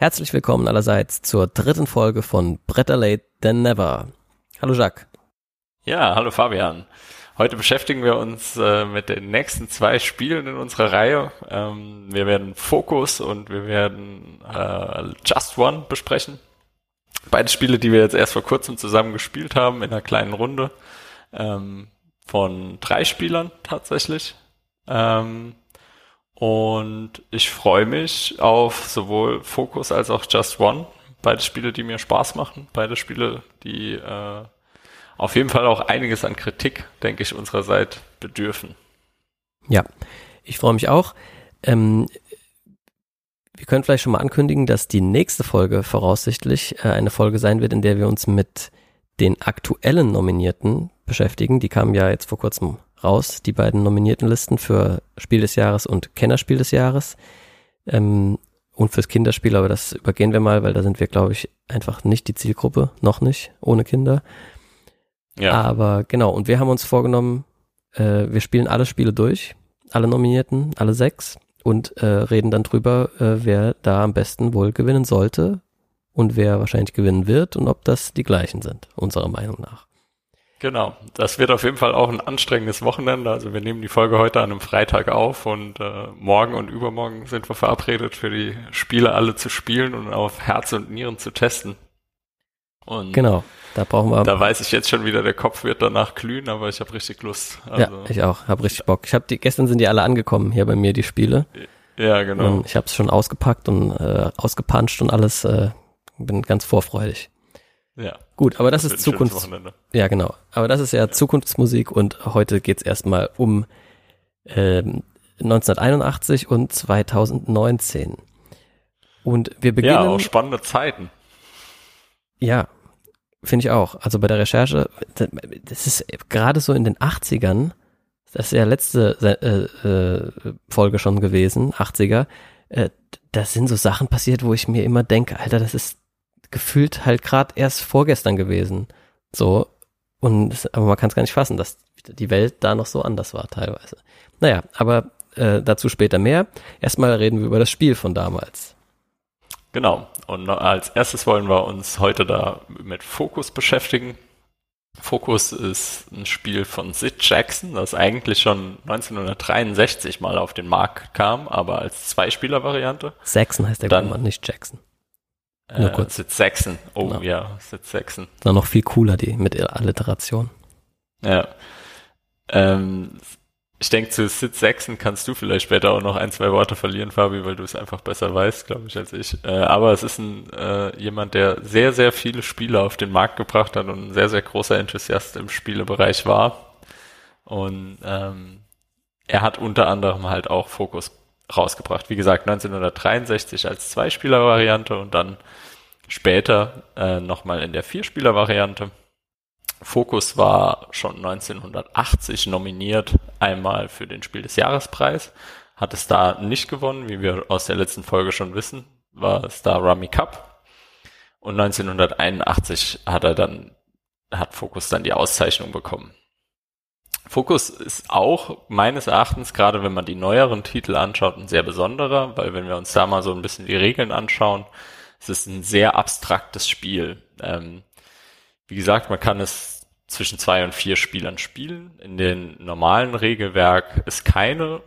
Herzlich willkommen allerseits zur dritten Folge von Better Late Than Never. Hallo Jacques. Ja, hallo Fabian. Heute beschäftigen wir uns äh, mit den nächsten zwei Spielen in unserer Reihe. Ähm, wir werden Focus und wir werden äh, Just One besprechen. Beide Spiele, die wir jetzt erst vor kurzem zusammen gespielt haben, in einer kleinen Runde. Ähm, von drei Spielern tatsächlich. Ähm, und ich freue mich auf sowohl Focus als auch Just One. Beide Spiele, die mir Spaß machen. Beide Spiele, die äh, auf jeden Fall auch einiges an Kritik, denke ich, unsererseits bedürfen. Ja, ich freue mich auch. Ähm, wir können vielleicht schon mal ankündigen, dass die nächste Folge voraussichtlich äh, eine Folge sein wird, in der wir uns mit den aktuellen Nominierten beschäftigen. Die kamen ja jetzt vor kurzem raus, die beiden nominierten Listen für Spiel des Jahres und Kennerspiel des Jahres. Ähm, und fürs Kinderspiel, aber das übergehen wir mal, weil da sind wir, glaube ich, einfach nicht die Zielgruppe, noch nicht, ohne Kinder. Ja. Aber genau, und wir haben uns vorgenommen, äh, wir spielen alle Spiele durch, alle Nominierten, alle sechs, und äh, reden dann drüber, äh, wer da am besten wohl gewinnen sollte und wer wahrscheinlich gewinnen wird und ob das die gleichen sind, unserer Meinung nach. Genau, das wird auf jeden Fall auch ein anstrengendes Wochenende. Also wir nehmen die Folge heute an einem Freitag auf und äh, morgen und übermorgen sind wir verabredet, für die Spiele alle zu spielen und auf Herz und Nieren zu testen. Und genau, da brauchen wir. Da weiß ich jetzt schon wieder, der Kopf wird danach glühen, aber ich habe richtig Lust. Also, ja, ich auch, habe richtig Bock. Ich habe die gestern sind die alle angekommen hier bei mir die Spiele. Ja, genau. Und ich habe es schon ausgepackt und äh, ausgepanscht und alles. Äh, bin ganz vorfreudig. Ja. Gut, aber das, das ist Zukunft. Ja, genau. Aber das ist ja, ja. Zukunftsmusik und heute geht's erstmal um ähm, 1981 und 2019. Und wir beginnen. Ja, auch spannende Zeiten. Ja, finde ich auch. Also bei der Recherche, das ist gerade so in den 80ern, das ist ja letzte äh, äh, Folge schon gewesen, 80er, äh, da sind so Sachen passiert, wo ich mir immer denke, Alter, das ist gefühlt halt gerade erst vorgestern gewesen. So. Und aber man kann es gar nicht fassen, dass die Welt da noch so anders war teilweise. Naja, aber äh, dazu später mehr. Erstmal reden wir über das Spiel von damals. Genau. Und als erstes wollen wir uns heute da mit Focus beschäftigen. Focus ist ein Spiel von Sid Jackson, das eigentlich schon 1963 mal auf den Markt kam, aber als Zweispieler-Variante. Jackson heißt der Dann, nicht Jackson. Nur äh, kurz. Sitz Sachsen. Oh genau. ja, Sitz Sachsen. Dann noch viel cooler, die mit Alliteration. Ja. Ähm, ich denke, zu Sitz Sachsen kannst du vielleicht später auch noch ein, zwei Worte verlieren, Fabi, weil du es einfach besser weißt, glaube ich, als ich. Äh, aber es ist ein, äh, jemand, der sehr, sehr viele Spiele auf den Markt gebracht hat und ein sehr, sehr großer Enthusiast im Spielebereich war. Und ähm, er hat unter anderem halt auch Fokus rausgebracht. Wie gesagt, 1963 als Zweispieler-Variante und dann später äh, nochmal in der Vierspieler-Variante. Focus war schon 1980 nominiert, einmal für den Spiel des Jahrespreis, hat es da nicht gewonnen, wie wir aus der letzten Folge schon wissen, war es da Rummy Cup. Und 1981 hat er dann, hat Focus dann die Auszeichnung bekommen. Focus ist auch meines Erachtens, gerade wenn man die neueren Titel anschaut, ein sehr besonderer, weil wenn wir uns da mal so ein bisschen die Regeln anschauen, es ist ein sehr abstraktes Spiel. Ähm, wie gesagt, man kann es zwischen zwei und vier Spielern spielen. In den normalen Regelwerk ist keine,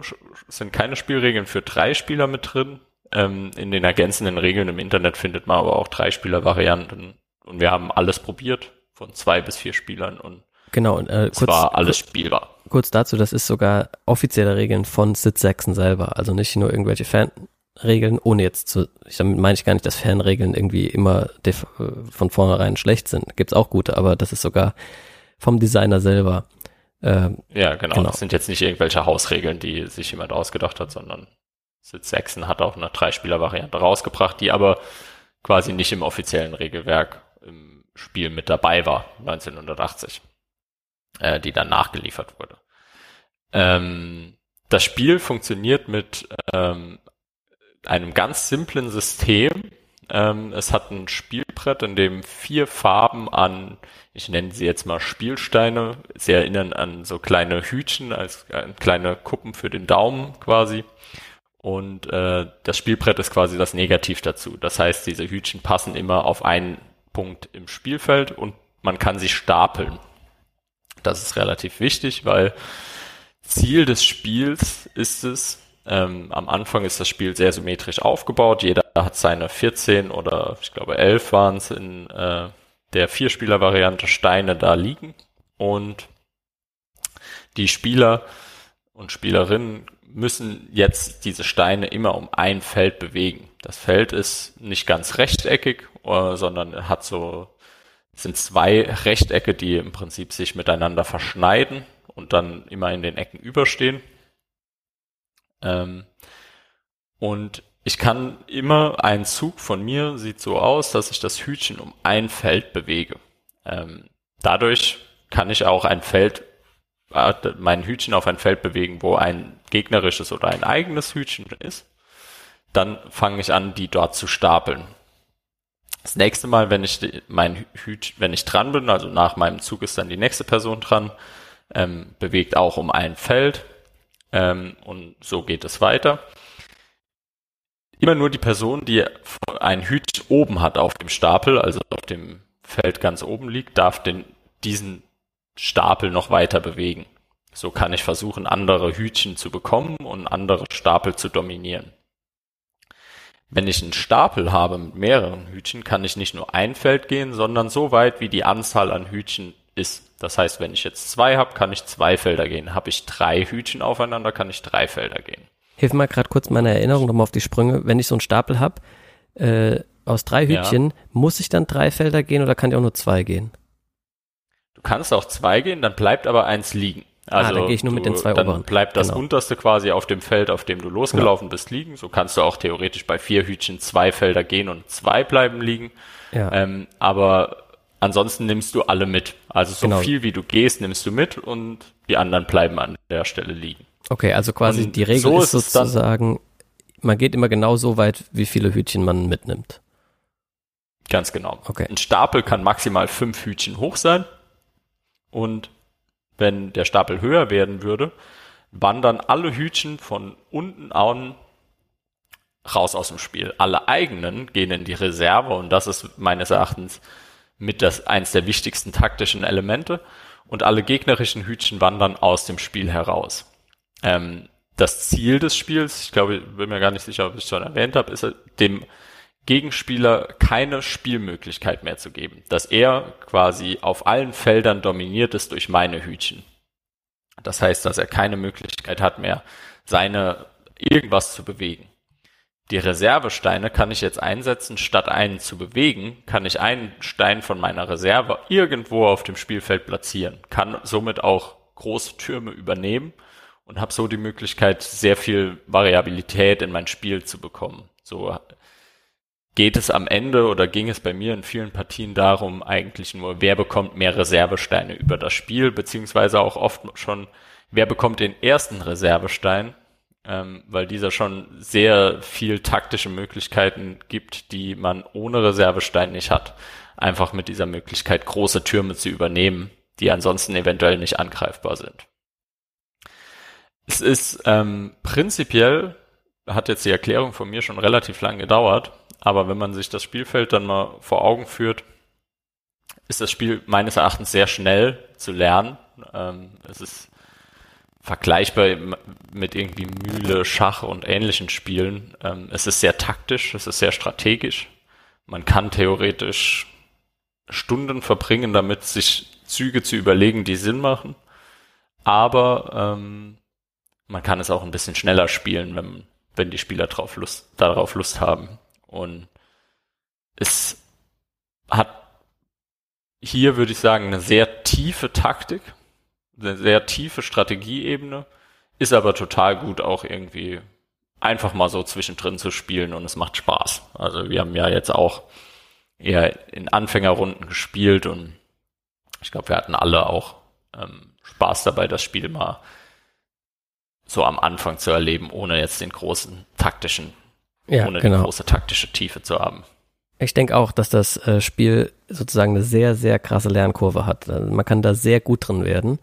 sind keine Spielregeln für drei Spieler mit drin. Ähm, in den ergänzenden Regeln im Internet findet man aber auch drei Spieler-Varianten. Und wir haben alles probiert, von zwei bis vier Spielern und Genau, und äh, kurz, war alles spielbar. Kurz dazu, das ist sogar offizielle Regeln von Sid Saxon selber, also nicht nur irgendwelche Fanregeln, ohne jetzt zu, ich damit meine ich gar nicht, dass Fanregeln irgendwie immer von vornherein schlecht sind. Gibt's auch gute, aber das ist sogar vom Designer selber. Ähm, ja, genau. genau. Das sind jetzt nicht irgendwelche Hausregeln, die sich jemand ausgedacht hat, sondern Sid Saxon hat auch eine Dreispieler-Variante rausgebracht, die aber quasi nicht im offiziellen Regelwerk im Spiel mit dabei war, 1980 äh, die dann nachgeliefert wurde. Ähm, das Spiel funktioniert mit ähm, einem ganz simplen System. Ähm, es hat ein Spielbrett, in dem vier Farben an, ich nenne sie jetzt mal Spielsteine, sie erinnern an so kleine Hütchen, als äh, kleine Kuppen für den Daumen quasi. und äh, das Spielbrett ist quasi das Negativ dazu. Das heißt, diese Hütchen passen immer auf einen Punkt im Spielfeld und man kann sie stapeln. Das ist relativ wichtig, weil Ziel des Spiels ist es, ähm, am Anfang ist das Spiel sehr symmetrisch aufgebaut. Jeder hat seine 14 oder ich glaube 11 waren es in äh, der Vierspieler-Variante Steine da liegen. Und die Spieler und Spielerinnen müssen jetzt diese Steine immer um ein Feld bewegen. Das Feld ist nicht ganz rechteckig, äh, sondern hat so, sind zwei Rechtecke, die im Prinzip sich miteinander verschneiden und dann immer in den Ecken überstehen. Ähm, und ich kann immer, ein Zug von mir sieht so aus, dass ich das Hütchen um ein Feld bewege. Ähm, dadurch kann ich auch ein Feld, äh, mein Hütchen auf ein Feld bewegen, wo ein gegnerisches oder ein eigenes Hütchen ist. Dann fange ich an, die dort zu stapeln. Das nächste Mal, wenn ich mein Hütchen, wenn ich dran bin, also nach meinem Zug ist dann die nächste Person dran, ähm, bewegt auch um ein Feld ähm, und so geht es weiter. Immer nur die Person, die ein Hüt oben hat auf dem Stapel, also auf dem Feld ganz oben liegt, darf den, diesen Stapel noch weiter bewegen. So kann ich versuchen, andere Hütchen zu bekommen und andere Stapel zu dominieren. Wenn ich einen Stapel habe mit mehreren Hütchen, kann ich nicht nur ein Feld gehen, sondern so weit, wie die Anzahl an Hütchen ist. Das heißt, wenn ich jetzt zwei habe, kann ich zwei Felder gehen. Habe ich drei Hütchen aufeinander, kann ich drei Felder gehen. Hilf mal gerade kurz meine Erinnerung nochmal auf die Sprünge. Wenn ich so einen Stapel habe, äh, aus drei Hütchen, ja. muss ich dann drei Felder gehen oder kann ich auch nur zwei gehen? Du kannst auch zwei gehen, dann bleibt aber eins liegen. Also ah, dann gehe ich nur du, mit den zwei dann oberen. bleibt das genau. unterste quasi auf dem Feld, auf dem du losgelaufen genau. bist, liegen. So kannst du auch theoretisch bei vier Hütchen zwei Felder gehen und zwei bleiben liegen. Ja. Ähm, aber Ansonsten nimmst du alle mit. Also so genau. viel wie du gehst, nimmst du mit und die anderen bleiben an der Stelle liegen. Okay, also quasi und die Regel so ist sozusagen, man geht immer genau so weit, wie viele Hütchen man mitnimmt. Ganz genau. Okay. Ein Stapel kann maximal fünf Hütchen hoch sein. Und wenn der Stapel höher werden würde, wandern alle Hütchen von unten an raus aus dem Spiel. Alle eigenen gehen in die Reserve und das ist meines Erachtens mit das eins der wichtigsten taktischen Elemente und alle gegnerischen Hütchen wandern aus dem Spiel heraus. Ähm, das Ziel des Spiels, ich glaube, ich bin mir gar nicht sicher, ob ich es schon erwähnt habe, ist dem Gegenspieler keine Spielmöglichkeit mehr zu geben, dass er quasi auf allen Feldern dominiert ist durch meine Hütchen. Das heißt, dass er keine Möglichkeit hat mehr, seine irgendwas zu bewegen. Die Reservesteine kann ich jetzt einsetzen, statt einen zu bewegen, kann ich einen Stein von meiner Reserve irgendwo auf dem Spielfeld platzieren, kann somit auch große Türme übernehmen und habe so die Möglichkeit, sehr viel Variabilität in mein Spiel zu bekommen. So geht es am Ende oder ging es bei mir in vielen Partien darum, eigentlich nur, wer bekommt mehr Reservesteine über das Spiel, beziehungsweise auch oft schon, wer bekommt den ersten Reservestein ähm, weil dieser schon sehr viel taktische Möglichkeiten gibt, die man ohne Reservestein nicht hat. Einfach mit dieser Möglichkeit, große Türme zu übernehmen, die ansonsten eventuell nicht angreifbar sind. Es ist ähm, prinzipiell, hat jetzt die Erklärung von mir schon relativ lang gedauert, aber wenn man sich das Spielfeld dann mal vor Augen führt, ist das Spiel meines Erachtens sehr schnell zu lernen. Ähm, es ist vergleichbar mit irgendwie Mühle, Schach und ähnlichen Spielen. Ähm, es ist sehr taktisch, es ist sehr strategisch. Man kann theoretisch Stunden verbringen, damit sich Züge zu überlegen, die Sinn machen. Aber ähm, man kann es auch ein bisschen schneller spielen, wenn, wenn die Spieler drauf Lust, darauf Lust haben. Und es hat hier, würde ich sagen, eine sehr tiefe Taktik eine sehr tiefe Strategieebene, ist aber total gut auch irgendwie einfach mal so zwischendrin zu spielen und es macht Spaß. Also wir haben ja jetzt auch eher in Anfängerrunden gespielt und ich glaube, wir hatten alle auch ähm, Spaß dabei, das Spiel mal so am Anfang zu erleben, ohne jetzt den großen taktischen, ja, ohne genau. die große taktische Tiefe zu haben. Ich denke auch, dass das äh, Spiel sozusagen eine sehr, sehr krasse Lernkurve hat. Also man kann da sehr gut drin werden.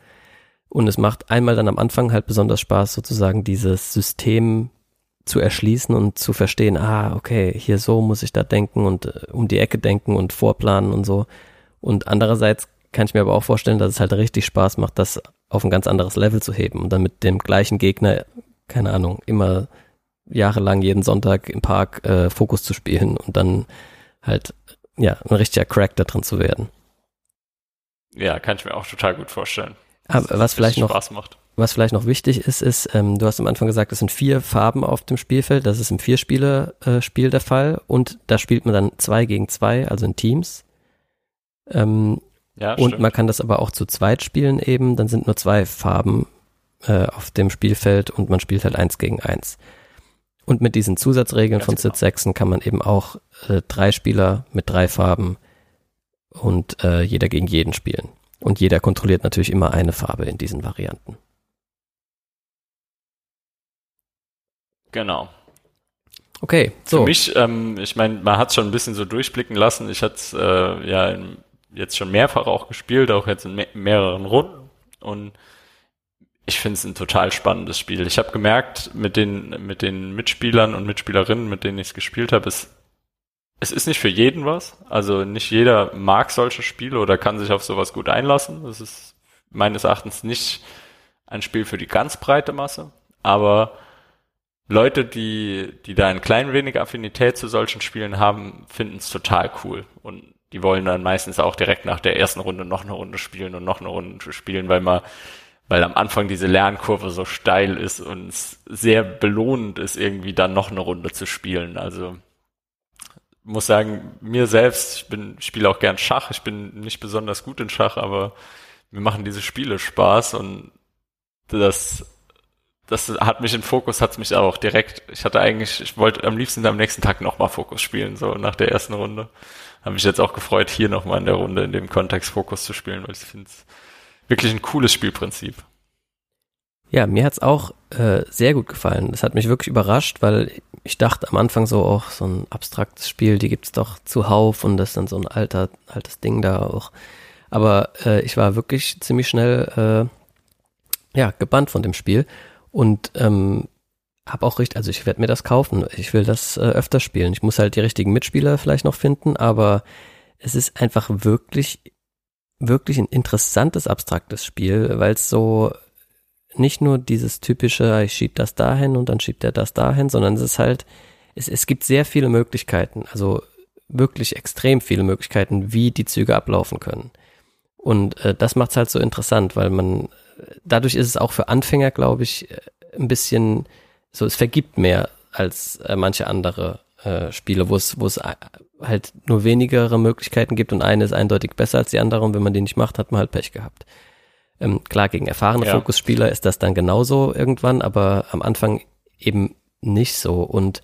Und es macht einmal dann am Anfang halt besonders Spaß, sozusagen dieses System zu erschließen und zu verstehen, ah, okay, hier so muss ich da denken und äh, um die Ecke denken und vorplanen und so. Und andererseits kann ich mir aber auch vorstellen, dass es halt richtig Spaß macht, das auf ein ganz anderes Level zu heben und dann mit dem gleichen Gegner, keine Ahnung, immer jahrelang jeden Sonntag im Park äh, Fokus zu spielen und dann halt, ja, ein richtiger Crack da drin zu werden. Ja, kann ich mir auch total gut vorstellen. Aber was vielleicht noch, Spaß macht. was vielleicht noch wichtig ist, ist, ähm, du hast am Anfang gesagt, es sind vier Farben auf dem Spielfeld. Das ist im Vierspieler-Spiel äh, der Fall und da spielt man dann zwei gegen zwei, also in Teams. Ähm, ja, und stimmt. man kann das aber auch zu zweit spielen eben. Dann sind nur zwei Farben äh, auf dem Spielfeld und man spielt halt eins gegen eins. Und mit diesen Zusatzregeln Ganz von genau. Sid 6 kann man eben auch äh, drei Spieler mit drei Farben und äh, jeder gegen jeden spielen. Und jeder kontrolliert natürlich immer eine Farbe in diesen Varianten. Genau. Okay, so. Für mich, ähm, ich meine, man hat es schon ein bisschen so durchblicken lassen. Ich hatte es äh, ja jetzt schon mehrfach auch gespielt, auch jetzt in me mehreren Runden. Und ich finde es ein total spannendes Spiel. Ich habe gemerkt, mit den, mit den Mitspielern und Mitspielerinnen, mit denen ich es gespielt habe, es, es ist nicht für jeden was. Also nicht jeder mag solche Spiele oder kann sich auf sowas gut einlassen. Das ist meines Erachtens nicht ein Spiel für die ganz breite Masse. Aber Leute, die, die da ein klein wenig Affinität zu solchen Spielen haben, finden es total cool. Und die wollen dann meistens auch direkt nach der ersten Runde noch eine Runde spielen und noch eine Runde spielen, weil man weil am Anfang diese Lernkurve so steil ist und es sehr belohnend ist, irgendwie dann noch eine Runde zu spielen. Also muss sagen, mir selbst, ich bin, spiele auch gern Schach, ich bin nicht besonders gut in Schach, aber mir machen diese Spiele Spaß und das, das hat mich in Fokus, hat mich auch direkt, ich hatte eigentlich, ich wollte am liebsten am nächsten Tag nochmal Fokus spielen, so nach der ersten Runde. Habe mich jetzt auch gefreut, hier nochmal in der Runde in dem Kontext Fokus zu spielen, weil ich finde es wirklich ein cooles Spielprinzip. Ja, mir hat's auch äh, sehr gut gefallen. Das hat mich wirklich überrascht, weil ich dachte am Anfang so, auch so ein abstraktes Spiel, die gibt's doch zuhauf und das ist dann so ein alter, altes Ding da auch. Aber äh, ich war wirklich ziemlich schnell äh, ja, gebannt von dem Spiel und ähm, habe auch richtig, also ich werde mir das kaufen. Ich will das äh, öfter spielen. Ich muss halt die richtigen Mitspieler vielleicht noch finden, aber es ist einfach wirklich wirklich ein interessantes, abstraktes Spiel, weil es so nicht nur dieses typische, ich schieb das dahin und dann schiebt er das dahin, sondern es ist halt, es, es gibt sehr viele Möglichkeiten, also wirklich extrem viele Möglichkeiten, wie die Züge ablaufen können. Und äh, das macht es halt so interessant, weil man, dadurch ist es auch für Anfänger, glaube ich, ein bisschen so, es vergibt mehr als äh, manche andere äh, Spiele, wo es, wo es halt nur wenigere Möglichkeiten gibt und eine ist eindeutig besser als die andere und wenn man die nicht macht, hat man halt Pech gehabt. Ähm, klar, gegen erfahrene ja. Fokusspieler ist das dann genauso irgendwann, aber am Anfang eben nicht so und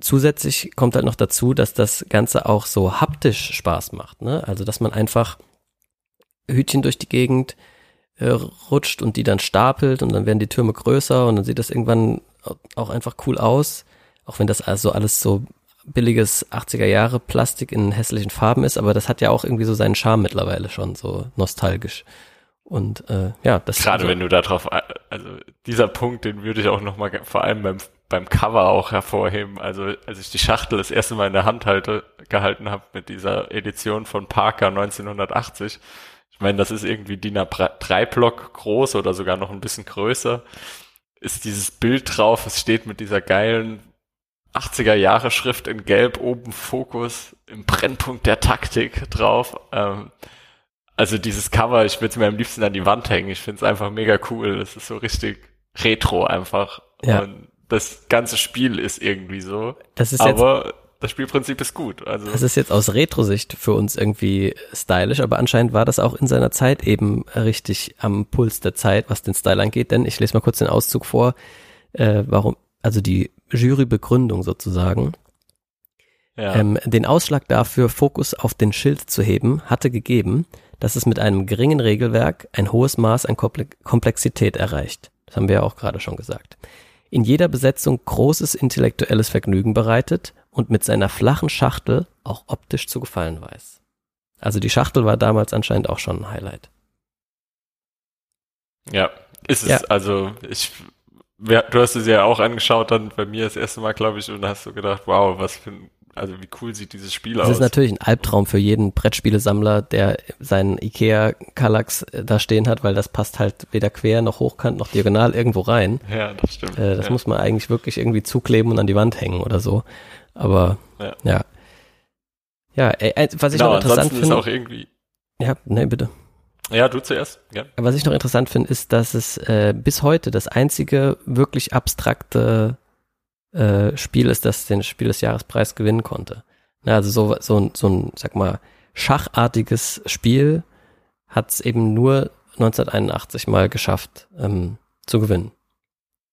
zusätzlich kommt halt noch dazu, dass das Ganze auch so haptisch Spaß macht, ne? Also, dass man einfach Hütchen durch die Gegend äh, rutscht und die dann stapelt und dann werden die Türme größer und dann sieht das irgendwann auch einfach cool aus, auch wenn das also alles so billiges 80er Jahre Plastik in hässlichen Farben ist, aber das hat ja auch irgendwie so seinen Charme mittlerweile schon, so nostalgisch. Und äh, ja, das gerade wenn du da drauf, also dieser Punkt, den würde ich auch noch mal vor allem beim beim Cover auch hervorheben. Also als ich die Schachtel das erste Mal in der Hand halte, gehalten habe mit dieser Edition von Parker 1980. Ich meine, das ist irgendwie DIN A3 Block groß oder sogar noch ein bisschen größer. Ist dieses Bild drauf, es steht mit dieser geilen 80er Jahre Schrift in Gelb oben Fokus im Brennpunkt der Taktik drauf. Ähm, also dieses Cover, ich würde es mir am liebsten an die Wand hängen. Ich finde es einfach mega cool. Das ist so richtig retro einfach. Ja. Und das ganze Spiel ist irgendwie so. Das ist aber jetzt, das Spielprinzip ist gut. Also das ist jetzt aus Retro-Sicht für uns irgendwie stylisch, aber anscheinend war das auch in seiner Zeit eben richtig am Puls der Zeit, was den Style angeht. Denn ich lese mal kurz den Auszug vor, äh, warum, also die Jurybegründung sozusagen. Ja. Ähm, den Ausschlag dafür, Fokus auf den Schild zu heben, hatte gegeben, dass es mit einem geringen Regelwerk ein hohes Maß an Komplexität erreicht. Das haben wir ja auch gerade schon gesagt. In jeder Besetzung großes intellektuelles Vergnügen bereitet und mit seiner flachen Schachtel auch optisch zu gefallen weiß. Also die Schachtel war damals anscheinend auch schon ein Highlight. Ja, ist es. Ja. Also ich du hast es ja auch angeschaut, dann bei mir das erste Mal, glaube ich, und hast so gedacht, wow, was für ein, also wie cool sieht dieses Spiel das aus. Das ist natürlich ein Albtraum für jeden Brettspielesammler, der seinen Ikea Kallax äh, da stehen hat, weil das passt halt weder quer noch hochkant noch diagonal irgendwo rein. Ja, das stimmt. Äh, das ja. muss man eigentlich wirklich irgendwie zukleben und an die Wand hängen oder so. Aber ja. Ja, ja ey, was ich genau, noch interessant finde. ist auch irgendwie. Ja, nee, bitte. Ja, du zuerst. Ja. Was ich noch interessant finde, ist, dass es äh, bis heute das einzige wirklich abstrakte äh, Spiel ist, das den Spiel des Jahrespreis gewinnen konnte. Ja, also so, so, so ein, sag mal, schachartiges Spiel hat es eben nur 1981 mal geschafft ähm, zu gewinnen.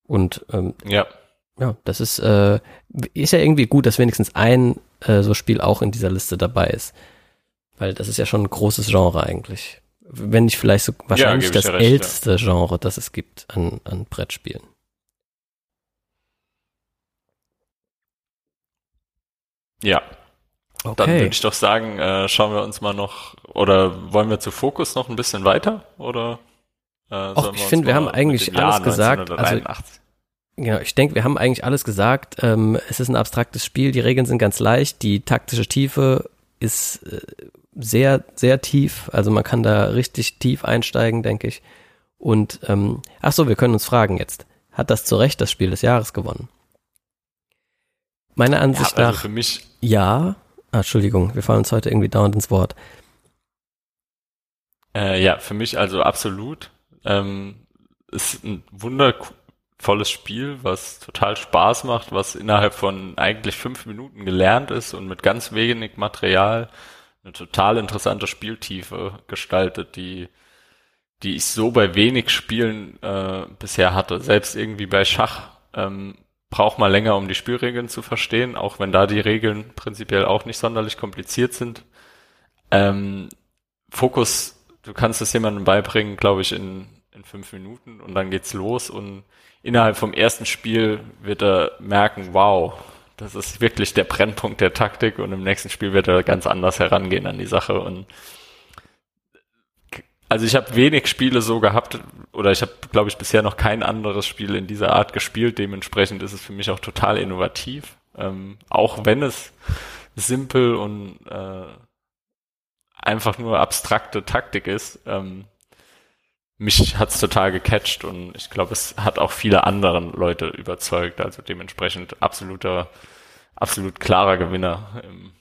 Und ähm, ja. ja, das ist, äh, ist ja irgendwie gut, dass wenigstens ein äh, so Spiel auch in dieser Liste dabei ist. Weil das ist ja schon ein großes Genre eigentlich wenn nicht vielleicht so wahrscheinlich ja, das recht, älteste ja. Genre, das es gibt an, an Brettspielen. Ja. Okay. Dann würde ich doch sagen, äh, schauen wir uns mal noch, oder wollen wir zu Fokus noch ein bisschen weiter? Oder äh, Och, ich finde, wir haben eigentlich alles gesagt. Also, genau, ich denke, wir haben eigentlich alles gesagt. Ähm, es ist ein abstraktes Spiel, die Regeln sind ganz leicht, die taktische Tiefe ist äh, sehr, sehr tief. Also man kann da richtig tief einsteigen, denke ich. Und ähm, ach so, wir können uns fragen jetzt. Hat das zu Recht das Spiel des Jahres gewonnen? Meiner Ansicht ja, also nach. Für mich. Ja. Ah, Entschuldigung, wir fallen uns heute irgendwie dauernd ins Wort. Äh, ja, für mich also absolut. Ähm, ist ein wundervolles Spiel, was total Spaß macht, was innerhalb von eigentlich fünf Minuten gelernt ist und mit ganz wenig Material eine total interessante Spieltiefe gestaltet, die, die ich so bei wenig Spielen äh, bisher hatte. Selbst irgendwie bei Schach ähm, braucht man länger, um die Spielregeln zu verstehen, auch wenn da die Regeln prinzipiell auch nicht sonderlich kompliziert sind. Ähm, Fokus, du kannst es jemandem beibringen, glaube ich, in, in fünf Minuten und dann geht's los und innerhalb vom ersten Spiel wird er merken, wow, das ist wirklich der Brennpunkt der Taktik und im nächsten Spiel wird er ganz anders herangehen an die Sache und also ich habe wenig Spiele so gehabt oder ich habe, glaube ich, bisher noch kein anderes Spiel in dieser Art gespielt. Dementsprechend ist es für mich auch total innovativ, ähm, auch wenn es simpel und äh, einfach nur abstrakte Taktik ist. Ähm, mich hat's total gecatcht und ich glaube, es hat auch viele anderen Leute überzeugt. Also dementsprechend absoluter, absolut klarer Gewinner im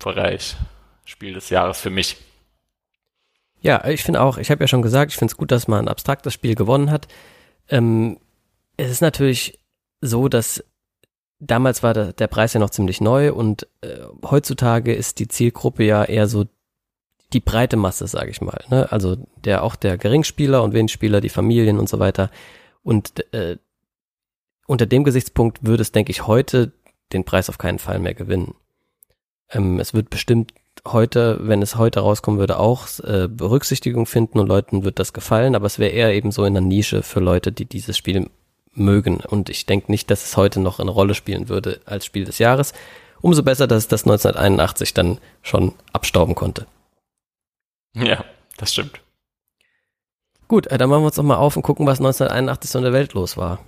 Bereich Spiel des Jahres für mich. Ja, ich finde auch, ich habe ja schon gesagt, ich finde es gut, dass man ein abstraktes Spiel gewonnen hat. Ähm, es ist natürlich so, dass damals war der, der Preis ja noch ziemlich neu und äh, heutzutage ist die Zielgruppe ja eher so die breite Masse, sage ich mal. Ne? Also der auch der Geringspieler und Wenigspieler, die Familien und so weiter. Und äh, unter dem Gesichtspunkt würde es, denke ich, heute den Preis auf keinen Fall mehr gewinnen. Ähm, es wird bestimmt heute, wenn es heute rauskommen würde, auch äh, Berücksichtigung finden und Leuten wird das gefallen, aber es wäre eher eben so in der Nische für Leute, die dieses Spiel mögen. Und ich denke nicht, dass es heute noch eine Rolle spielen würde als Spiel des Jahres. Umso besser, dass es das 1981 dann schon abstauben konnte. Ja, das stimmt. Gut, äh, dann machen wir uns doch mal auf und gucken, was 1981 so in der Welt los war.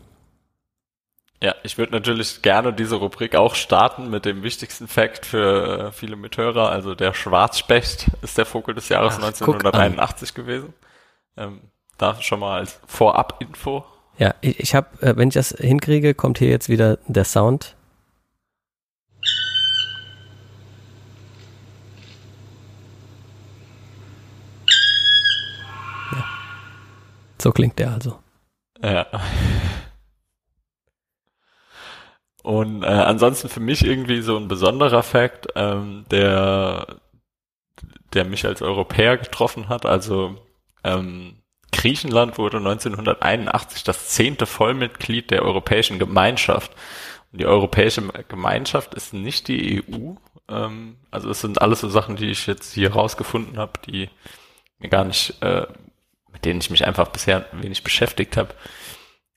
Ja, ich würde natürlich gerne diese Rubrik auch starten mit dem wichtigsten Fakt für äh, viele Mithörer. Also der Schwarzspecht ist der Vogel des Jahres Ach, 1981 gewesen. Ähm, da schon mal als Vorab-Info. Ja, ich, ich habe, äh, wenn ich das hinkriege, kommt hier jetzt wieder der Sound So klingt der also. Ja. Und äh, ansonsten für mich irgendwie so ein besonderer Fakt, ähm, der, der mich als Europäer getroffen hat. Also ähm, Griechenland wurde 1981 das zehnte Vollmitglied der Europäischen Gemeinschaft. Und die Europäische Gemeinschaft ist nicht die EU. Ähm, also es sind alles so Sachen, die ich jetzt hier rausgefunden habe, die mir gar nicht äh, mit denen ich mich einfach bisher wenig beschäftigt habe.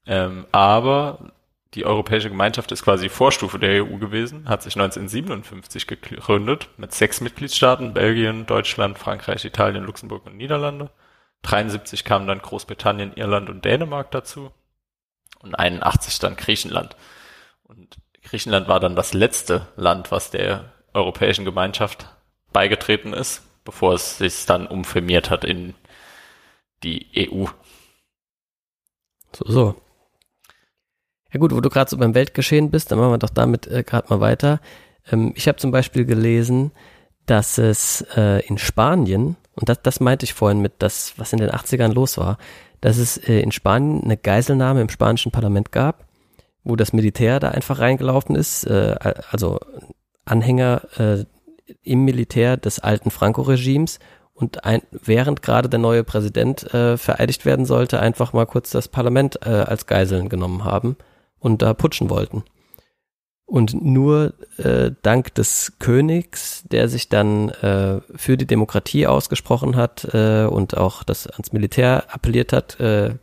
Ähm, aber die Europäische Gemeinschaft ist quasi Vorstufe der EU gewesen, hat sich 1957 gegründet mit sechs Mitgliedstaaten, Belgien, Deutschland, Frankreich, Italien, Luxemburg und Niederlande. 73 kamen dann Großbritannien, Irland und Dänemark dazu. und 81 dann Griechenland. Und Griechenland war dann das letzte Land, was der Europäischen Gemeinschaft beigetreten ist, bevor es sich dann umfirmiert hat in die EU. So, so. Ja gut, wo du gerade so beim Weltgeschehen bist, dann machen wir doch damit äh, gerade mal weiter. Ähm, ich habe zum Beispiel gelesen, dass es äh, in Spanien, und das, das meinte ich vorhin mit das, was in den 80ern los war, dass es äh, in Spanien eine Geiselnahme im spanischen Parlament gab, wo das Militär da einfach reingelaufen ist, äh, also Anhänger äh, im Militär des alten Franco-Regimes und ein, während gerade der neue Präsident äh, vereidigt werden sollte, einfach mal kurz das Parlament äh, als Geiseln genommen haben und da putschen wollten. Und nur äh, dank des Königs, der sich dann äh, für die Demokratie ausgesprochen hat äh, und auch das ans Militär appelliert hat, äh,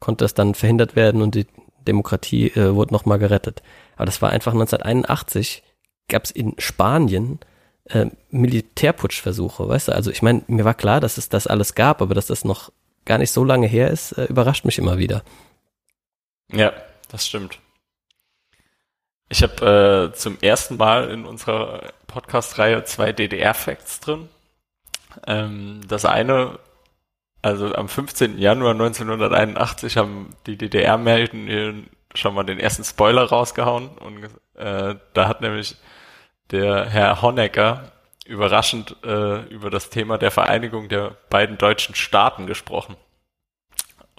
konnte das dann verhindert werden und die Demokratie äh, wurde nochmal gerettet. Aber das war einfach 1981, gab es in Spanien äh, Militärputschversuche, weißt du? Also ich meine, mir war klar, dass es das alles gab, aber dass das noch gar nicht so lange her ist, äh, überrascht mich immer wieder. Ja, das stimmt. Ich habe äh, zum ersten Mal in unserer Podcast-Reihe zwei DDR-Facts drin. Ähm, das eine, also am 15. Januar 1981 haben die DDR-Melden schon mal den ersten Spoiler rausgehauen und äh, da hat nämlich der Herr Honecker überraschend äh, über das Thema der Vereinigung der beiden deutschen Staaten gesprochen.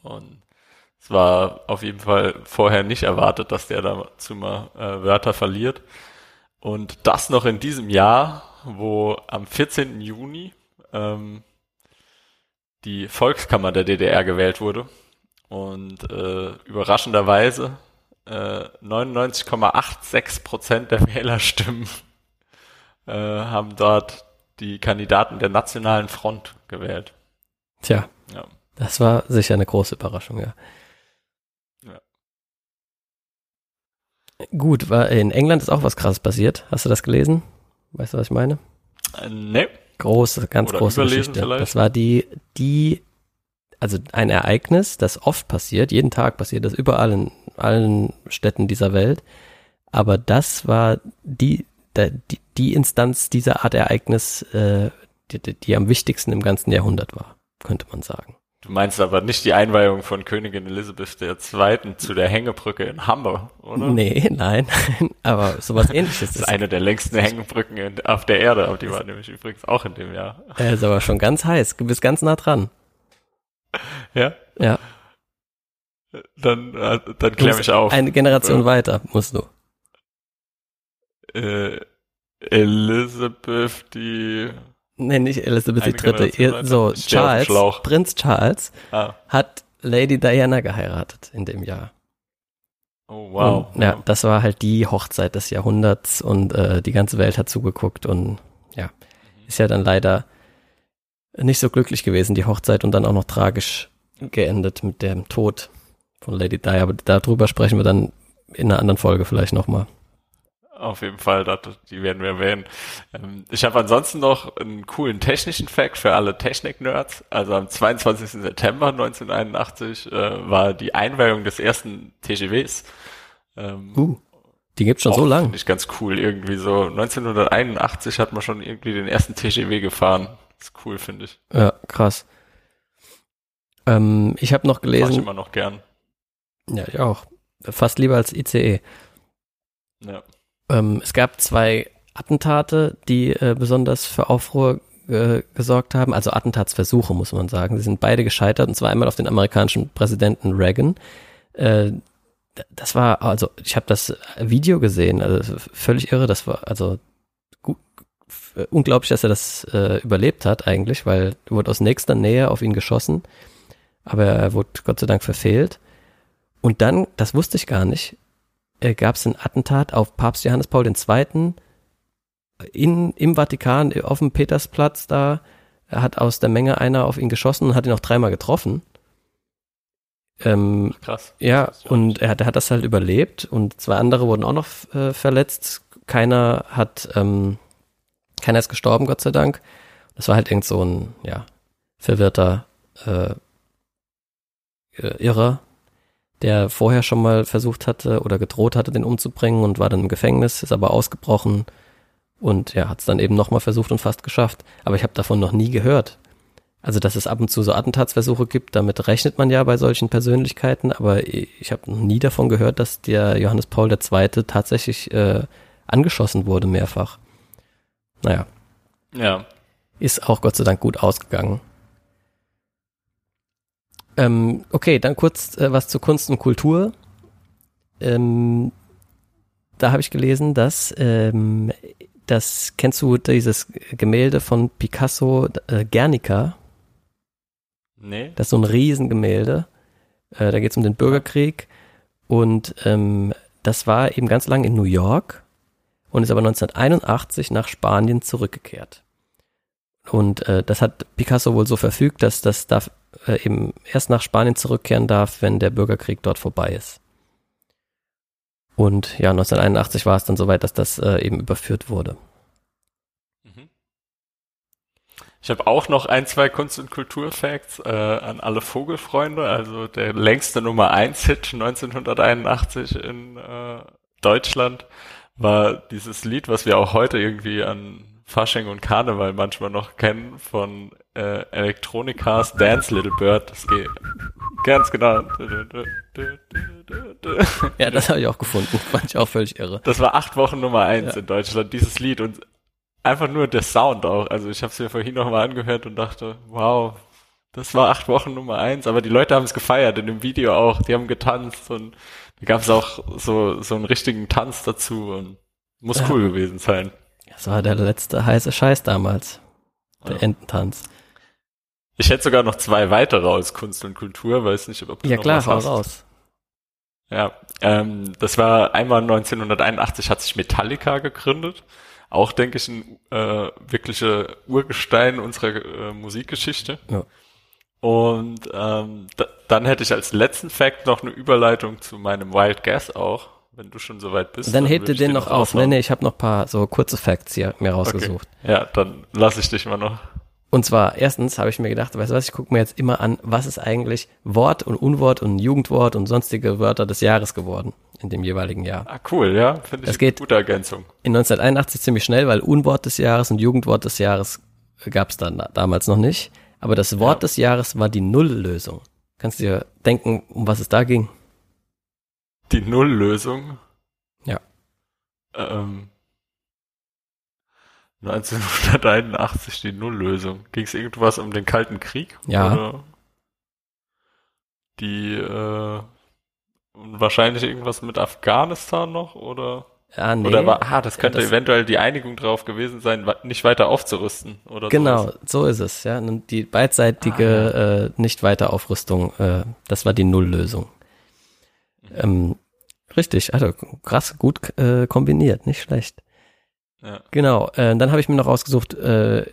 Und es war auf jeden Fall vorher nicht erwartet, dass der dazu mal äh, Wörter verliert. Und das noch in diesem Jahr, wo am 14. Juni ähm, die Volkskammer der DDR gewählt wurde. Und äh, überraschenderweise äh, 99,86 Prozent der Wählerstimmen äh, haben dort die Kandidaten der Nationalen Front gewählt. Tja, ja. das war sicher eine große Überraschung, ja. Gut, war in England ist auch was krasses passiert. Hast du das gelesen? Weißt du, was ich meine? Äh, nee. Große, ganz Oder große Geschichte. Vielleicht? Das war die, die, also ein Ereignis, das oft passiert, jeden Tag passiert das überall in allen Städten dieser Welt. Aber das war die, die, die Instanz dieser Art Ereignis, äh, die, die am wichtigsten im ganzen Jahrhundert war, könnte man sagen. Du meinst aber nicht die Einweihung von Königin Elisabeth II. zu der Hängebrücke in Hamburg, oder? Nee, nein, aber sowas ähnliches. das ist eine der längsten Hängebrücken auf der Erde, aber die war nämlich übrigens auch in dem Jahr. Er ist aber schon ganz heiß, du bist ganz nah dran. Ja? Ja. Dann, äh, dann klär mich auf. Eine Generation ja. weiter musst du. Äh, Elisabeth, die Nee, nicht Elizabeth III. So, Charles, Prinz Charles, ah. hat Lady Diana geheiratet in dem Jahr. Oh, wow. Und, ja, das war halt die Hochzeit des Jahrhunderts und äh, die ganze Welt hat zugeguckt und ja, ist ja dann leider nicht so glücklich gewesen, die Hochzeit und dann auch noch tragisch geendet mit dem Tod von Lady Di. Aber darüber sprechen wir dann in einer anderen Folge vielleicht nochmal. Auf jeden Fall, die werden wir erwähnen. Ähm, ich habe ansonsten noch einen coolen technischen Fact für alle Technik-Nerds. Also am 22. September 1981 äh, war die Einweihung des ersten TGWs. Ähm, uh, die gibt's schon so lang. Finde ich ganz cool irgendwie so. 1981 hat man schon irgendwie den ersten TGW gefahren. Das ist cool, finde ich. Ja, krass. Ähm, ich habe noch gelesen. Mach ich immer noch gern. Ja, ich auch. Fast lieber als ICE. Ja. Ähm, es gab zwei Attentate, die äh, besonders für Aufruhr gesorgt haben. Also Attentatsversuche, muss man sagen. Sie sind beide gescheitert, und zwar einmal auf den amerikanischen Präsidenten Reagan. Äh, das war, also ich habe das Video gesehen, also völlig irre. Das war also gut, unglaublich, dass er das äh, überlebt hat eigentlich, weil wurde aus nächster Nähe auf ihn geschossen, aber er wurde Gott sei Dank verfehlt. Und dann, das wusste ich gar nicht, äh, gab es ein Attentat auf Papst Johannes Paul II. In, im Vatikan äh, auf dem Petersplatz da. Er hat aus der Menge einer auf ihn geschossen und hat ihn auch dreimal getroffen. Ähm, Krass. Ja, und er hat, er hat das halt überlebt und zwei andere wurden auch noch äh, verletzt. Keiner hat, ähm, keiner ist gestorben, Gott sei Dank. Das war halt irgend so ein, ja, verwirrter äh, äh Irrer, der vorher schon mal versucht hatte oder gedroht hatte, den umzubringen und war dann im Gefängnis, ist aber ausgebrochen und ja, hat es dann eben nochmal versucht und fast geschafft. Aber ich habe davon noch nie gehört. Also, dass es ab und zu so Attentatsversuche gibt, damit rechnet man ja bei solchen Persönlichkeiten, aber ich habe noch nie davon gehört, dass der Johannes Paul II. tatsächlich äh, angeschossen wurde mehrfach. Naja. Ja. Ist auch Gott sei Dank gut ausgegangen. Ähm, okay, dann kurz äh, was zu Kunst und Kultur. Ähm, da habe ich gelesen, dass ähm, das kennst du dieses Gemälde von Picasso äh, Guernica? Nee. Das ist so ein Riesengemälde. Äh, da geht es um den Bürgerkrieg und ähm, das war eben ganz lang in New York und ist aber 1981 nach Spanien zurückgekehrt. Und äh, das hat Picasso wohl so verfügt, dass das darf äh, eben erst nach Spanien zurückkehren darf, wenn der Bürgerkrieg dort vorbei ist. Und ja, 1981 war es dann soweit, dass das äh, eben überführt wurde. Mhm. Ich habe auch noch ein, zwei Kunst- und Kulturfacts äh, an alle Vogelfreunde. Also der längste Nummer 1 Hit 1981 in äh, Deutschland war dieses Lied, was wir auch heute irgendwie an Fasching und Karneval manchmal noch kennen von äh, Electronicas Dance Little Bird. Das geht ganz genau. Ja, das habe ich auch gefunden. Fand ich auch völlig irre. Das war acht Wochen Nummer eins Ja. in Deutschland, dieses Lied. Und einfach nur der Sound auch. Also ich habe es mir vorhin nochmal angehört und dachte, wow, das war acht Wochen Nummer eins. Aber die Leute haben es gefeiert, in dem Video auch. Die haben getanzt und da gab es auch so, so einen richtigen Tanz dazu und muss Ja. cool gewesen sein. Das war der letzte heiße Scheiß damals. Der Ja. Ententanz. Ich hätte sogar noch zwei weitere aus Kunst und Kultur, weiß nicht, ob du Ja noch klar, was hau hast. raus. Ja, ähm, das war einmal 1981 hat sich Metallica gegründet. Auch, denke ich, ein äh, wirkliche Urgestein unserer äh, Musikgeschichte. Ja. Und ähm, da, dann hätte ich als letzten Fact noch eine Überleitung zu meinem Wild Guess auch, wenn du schon soweit bist. Dann hebt würde ihr ich den noch auf. Nee, nee, ich habe noch paar so kurze Facts hier mir rausgesucht. Ja, dann lasse ich dich mal noch. Und zwar, erstens habe ich mir gedacht, weißt du was, ich gucke mir jetzt immer an, was ist eigentlich Wort und Unwort und Jugendwort und sonstige Wörter des Jahres geworden in dem jeweiligen Jahr. Ah, cool, ja, finde ich Das eine geht- gute Ergänzung. In 1981 ziemlich schnell, weil Unwort des Jahres und Jugendwort des Jahres gab es dann da- damals noch nicht. Aber das Wort Ja. des Jahres war die Nulllösung. Kannst du dir denken, um was es da ging? Die Nulllösung. Ja. Ähm, 1981 die Nulllösung. Ging es irgendwas um den Kalten Krieg? Ja. Oder die äh, und wahrscheinlich irgendwas mit Afghanistan noch oder Ah, nee. oder war ah das könnte das- eventuell die Einigung drauf gewesen sein, nicht weiter aufzurüsten oder Genau, sowas. so ist es. Ja, die beidseitige äh, nicht weiter Aufrüstung, äh, das war die Nulllösung. Ähm, richtig, also krass, gut äh, kombiniert, nicht schlecht. Ja. Genau, äh, dann habe ich mir noch rausgesucht, äh,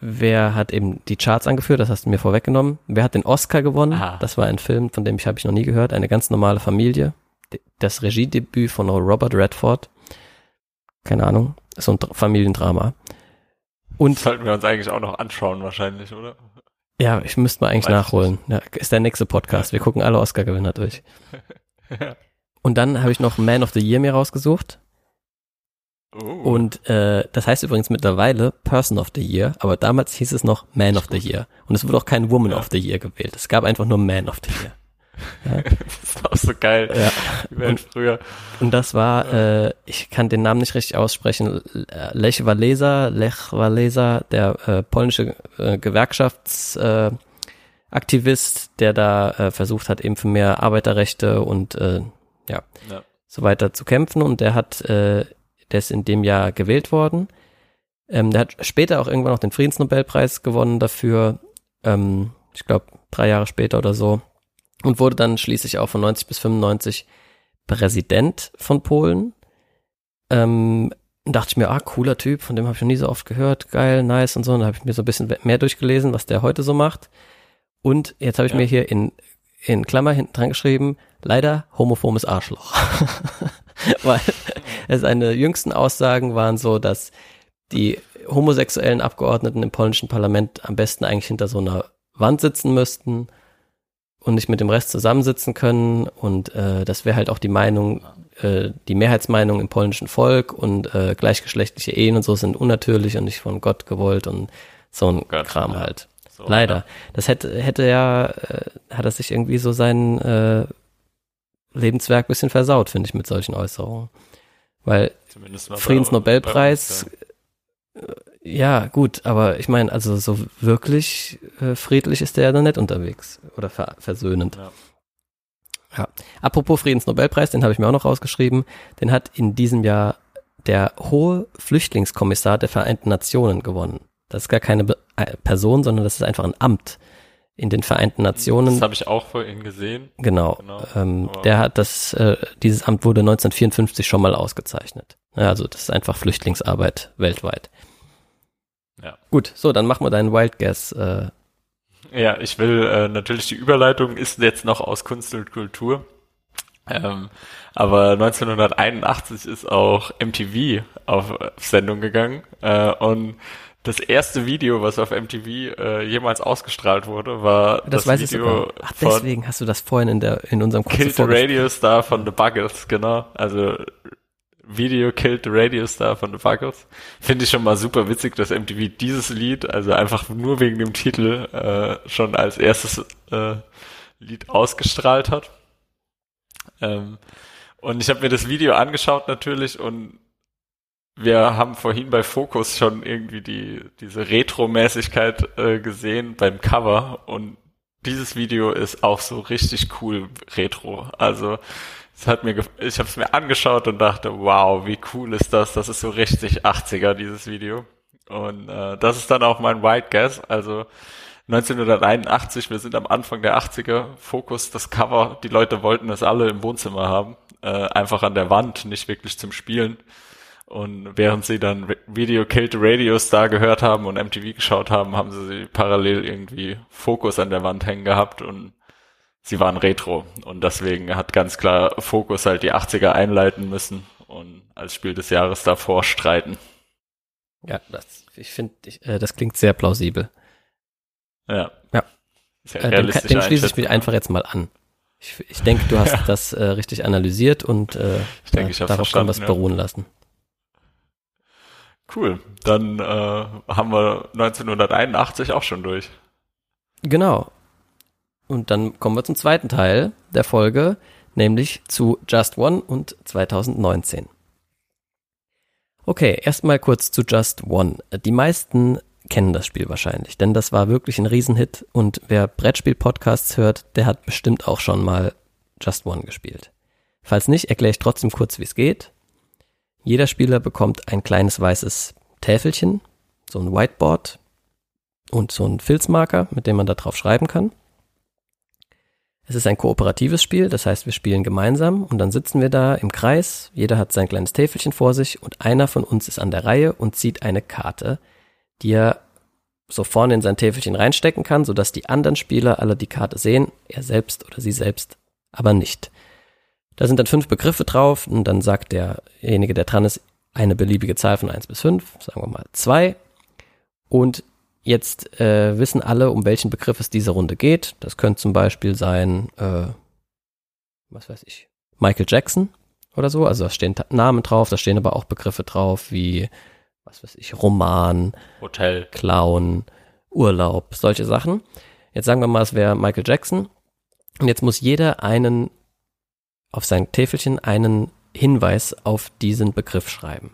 wer hat eben die Charts angeführt, das hast du mir vorweggenommen. Wer hat den Oscar gewonnen? Ah. Das war ein Film, von dem ich habe ich noch nie gehört, eine ganz normale Familie. Das Regiedebüt von Robert Redford. Keine Ahnung, so ein Dr- Familiendrama. Und Sollten wir uns eigentlich auch noch anschauen wahrscheinlich, oder? Ja, ich müsste mal eigentlich Weiß nachholen. Ja, ist der nächste Podcast. Wir gucken alle Oscar-Gewinner durch. Und dann habe ich noch Man of the Year mir rausgesucht. Oh. Und äh, das heißt übrigens mittlerweile Person of the Year, aber damals hieß es noch Man of the Year. Und es wurde auch kein Woman Ja. of the Year gewählt. Es gab einfach nur Man of the Year. das ist auch so geil. Ja. Die Welt früher. Und das war, äh, ich kann den Namen nicht richtig aussprechen, äh, Lech Walesa, Lech Walesa, der äh, polnische äh, Gewerkschaftsaktivist, äh, Aktivist, der da äh, versucht hat, eben für mehr Arbeiterrechte und äh, ja, Ja. so weiter zu kämpfen. Und der hat, äh, der ist in dem Jahr gewählt worden. Ähm, der hat später auch irgendwann noch den Friedensnobelpreis gewonnen dafür. Ähm, ich glaube, drei Jahre später oder so. Und wurde dann schließlich auch von 90 bis 95 Präsident von Polen. Ähm, dachte ich mir, ah, cooler Typ, von dem habe ich noch nie so oft gehört, geil, nice und so. Und da habe ich mir so ein bisschen mehr durchgelesen, was der heute so macht. Und jetzt habe ich Ja. mir hier in, in Klammer hinten dran geschrieben, leider homophobes Arschloch. Weil es seine jüngsten Aussagen waren so, dass die homosexuellen Abgeordneten im polnischen Parlament am besten eigentlich hinter so einer Wand sitzen müssten und nicht mit dem Rest zusammensitzen können und äh, das wäre halt auch die Meinung, äh, die Mehrheitsmeinung im polnischen Volk und äh, gleichgeschlechtliche Ehen und so sind unnatürlich und nicht von Gott gewollt und so ein Gott, Kram ja. halt. So, Leider. ja. Das hätte, hätte ja, äh, hat er sich irgendwie so sein äh, Lebenswerk bisschen versaut, finde ich, mit solchen Äußerungen. Weil Friedensnobelpreis, uns, ja, gut, aber ich meine, also so wirklich äh, friedlich ist der ja dann nicht unterwegs oder ver versöhnend. Ja. Ja. Apropos Friedensnobelpreis, den habe ich mir auch noch rausgeschrieben. Den hat in diesem Jahr der hohe Flüchtlingskommissar der Vereinten Nationen gewonnen. Das ist gar keine Be äh, Person, sondern das ist einfach ein Amt in den Vereinten Nationen. Das habe ich auch vorhin gesehen. Genau. Genau. Ähm, der hat das, äh, dieses Amt wurde 1954 schon mal ausgezeichnet. Ja, also das ist einfach Flüchtlingsarbeit weltweit. Ja. Gut, so, dann machen wir deinen Wild Guess. Äh, Ja, ich will äh, natürlich die Überleitung ist jetzt noch aus Kunst und Kultur. Ähm, aber 1981 ist auch MTV auf Sendung gegangen äh, und das erste Video, was auf MTV äh, jemals ausgestrahlt wurde, war das, das, weiß ich Video. Ach, von deswegen hast du das vorhin in der in unserem kurzen Killed the Radio Star von The Buggles, genau. Also Video Killed the Radio Star von The Buggles. Finde ich schon mal super witzig, dass MTV dieses Lied, also einfach nur wegen dem Titel, äh, schon als erstes äh, Lied ausgestrahlt hat. Ähm, und ich habe mir das Video angeschaut natürlich und wir haben vorhin bei Focus schon irgendwie die diese Retro-Mäßigkeit äh, gesehen beim Cover und dieses Video ist auch so richtig cool retro. Also es hat mir, ich habe es mir angeschaut und dachte, wow, wie cool ist das? Das ist so richtig 80er dieses Video. Und äh, das ist dann auch mein Wild Guess. Also 1981, wir sind am Anfang der 80er. Fokus, das Cover, die Leute wollten es alle im Wohnzimmer haben, äh, einfach an der Wand, nicht wirklich zum Spielen. Und während sie dann Video Killed the Radio Star gehört haben und MTV geschaut haben, haben sie sie parallel irgendwie Fokus an der Wand hängen gehabt und sie waren Retro. Und deswegen hat ganz klar Fokus halt die 80er einleiten müssen und als Spiel des Jahres davor streiten. Ja, das, ich finde, äh, das klingt sehr plausibel. Ja. Ja. Ja Äh, dem dem schließe ich mich einfach jetzt mal an. Ich, ich denke, du hast das äh, richtig analysiert und äh, Ich denke, ich ja, darauf können wir es verstanden, ja. beruhen lassen. Cool. Dann äh, haben wir 1981 auch schon durch. Genau. Und dann kommen wir zum zweiten Teil der Folge, nämlich zu Just One und 2019. Okay, erstmal kurz zu Just One. Die meisten kennen das Spiel wahrscheinlich, denn das war wirklich ein Riesenhit und wer Brettspiel-Podcasts hört, der hat bestimmt auch schon mal Just One gespielt. Falls nicht, erkläre ich trotzdem kurz, wie es geht. Jeder Spieler bekommt ein kleines weißes Täfelchen, so ein Whiteboard und so ein Filzmarker, mit dem man da drauf schreiben kann. Es ist ein kooperatives Spiel, das heißt, wir spielen gemeinsam und dann sitzen wir da im Kreis, jeder hat sein kleines Täfelchen vor sich und einer von uns ist an der Reihe und zieht eine Karte, die er so vorne in sein Täfelchen reinstecken kann, sodass die anderen Spieler alle die Karte sehen, er selbst oder sie selbst aber nicht. Da sind dann fünf Begriffe drauf und dann sagt derjenige, der dran ist, eine beliebige Zahl von eins bis fünf, sagen wir mal zwei. Und jetzt äh, wissen alle, um welchen Begriff es diese Runde geht. Das könnte zum Beispiel sein, äh, was weiß ich, Michael Jackson oder so. Also da stehen Namen drauf, da stehen aber auch Begriffe drauf wie, was weiß ich, Roman, Hotel. Clown, Urlaub, solche Sachen. Jetzt sagen wir mal, es wäre Michael Jackson. Und jetzt muss jeder einen auf sein Täfelchen einen Hinweis auf diesen Begriff schreiben.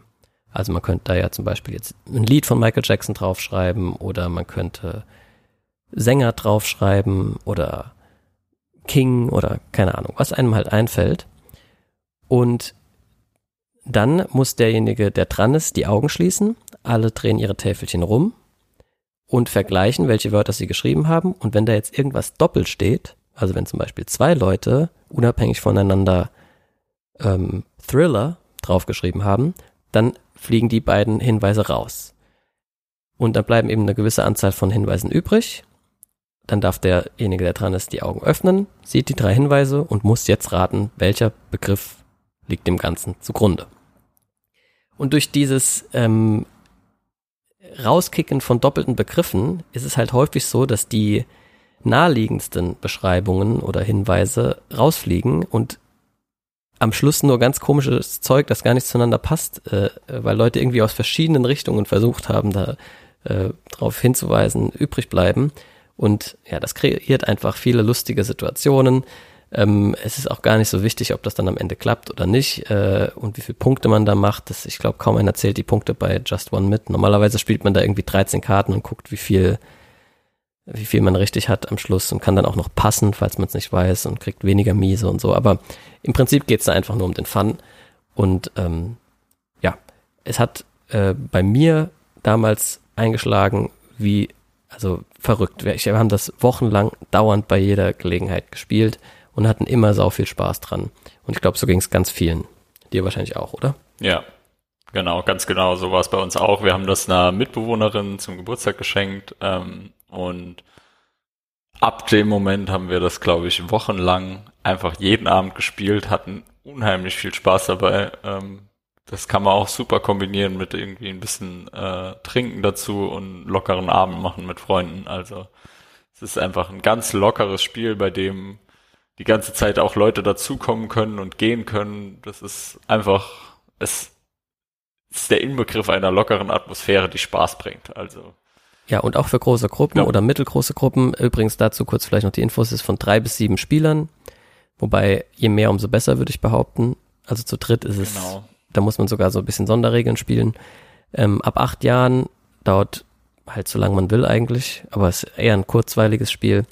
Also man könnte da ja zum Beispiel jetzt ein Lied von Michael Jackson draufschreiben oder man könnte Sänger draufschreiben oder King oder keine Ahnung, was einem halt einfällt. Und dann muss derjenige, der dran ist, die Augen schließen. Alle drehen ihre Täfelchen rum und vergleichen, welche Wörter sie geschrieben haben. Und wenn da jetzt irgendwas doppelt steht, also wenn zum Beispiel zwei Leute unabhängig voneinander ähm, Thriller draufgeschrieben haben, dann fliegen die beiden Hinweise raus. Und dann bleiben eben eine gewisse Anzahl von Hinweisen übrig. Dann darf derjenige, der dran ist, die Augen öffnen, sieht die drei Hinweise und muss jetzt raten, welcher Begriff liegt dem Ganzen zugrunde. Und durch dieses ähm, Rauskicken von doppelten Begriffen ist es halt häufig so, dass die naheliegendsten Beschreibungen oder Hinweise rausfliegen und am Schluss nur ganz komisches Zeug, das gar nicht zueinander passt, äh, weil Leute irgendwie aus verschiedenen Richtungen versucht haben, da äh, darauf hinzuweisen, übrig bleiben. Und ja, das kreiert einfach viele lustige Situationen. Ähm, es ist auch gar nicht so wichtig, ob das dann am Ende klappt oder nicht äh, und wie viele Punkte man da macht. Das, ich glaube, kaum einer zählt die Punkte bei Just One mit. Normalerweise spielt man da irgendwie 13 Karten und guckt, wie viel wie viel man richtig hat am Schluss und kann dann auch noch passen, falls man es nicht weiß und kriegt weniger Miese und so. Aber im Prinzip geht es da einfach nur um den Fun. Und ähm, ja, es hat äh, bei mir damals eingeschlagen, wie, also verrückt. Wir haben das wochenlang dauernd bei jeder Gelegenheit gespielt und hatten immer sau viel Spaß dran. Und ich glaube, so ging es ganz vielen. Dir wahrscheinlich auch, oder? Ja, genau, ganz genau. So war es bei uns auch. Wir haben das einer Mitbewohnerin zum Geburtstag geschenkt. Ähm, und ab dem Moment haben wir das, glaube ich, wochenlang einfach jeden Abend gespielt, hatten unheimlich viel Spaß dabei. Ähm, das kann man auch super kombinieren mit irgendwie ein bisschen äh, Trinken dazu und lockeren Abend machen mit Freunden. Also es ist einfach ein ganz lockeres Spiel, bei dem die ganze Zeit auch Leute dazukommen können und gehen können. Das ist einfach, es ist der Inbegriff einer lockeren Atmosphäre, die Spaß bringt. Also ja, und auch für große Gruppen ja. oder mittelgroße Gruppen. Übrigens dazu kurz vielleicht noch die Infos, ist von drei bis sieben Spielern. Wobei je mehr, umso besser, würde ich behaupten. Also zu dritt ist es, genau. da muss man sogar so ein bisschen Sonderregeln spielen. Ähm, ab acht Jahren dauert halt so lange man will eigentlich, aber es ist eher ein kurzweiliges Spiel.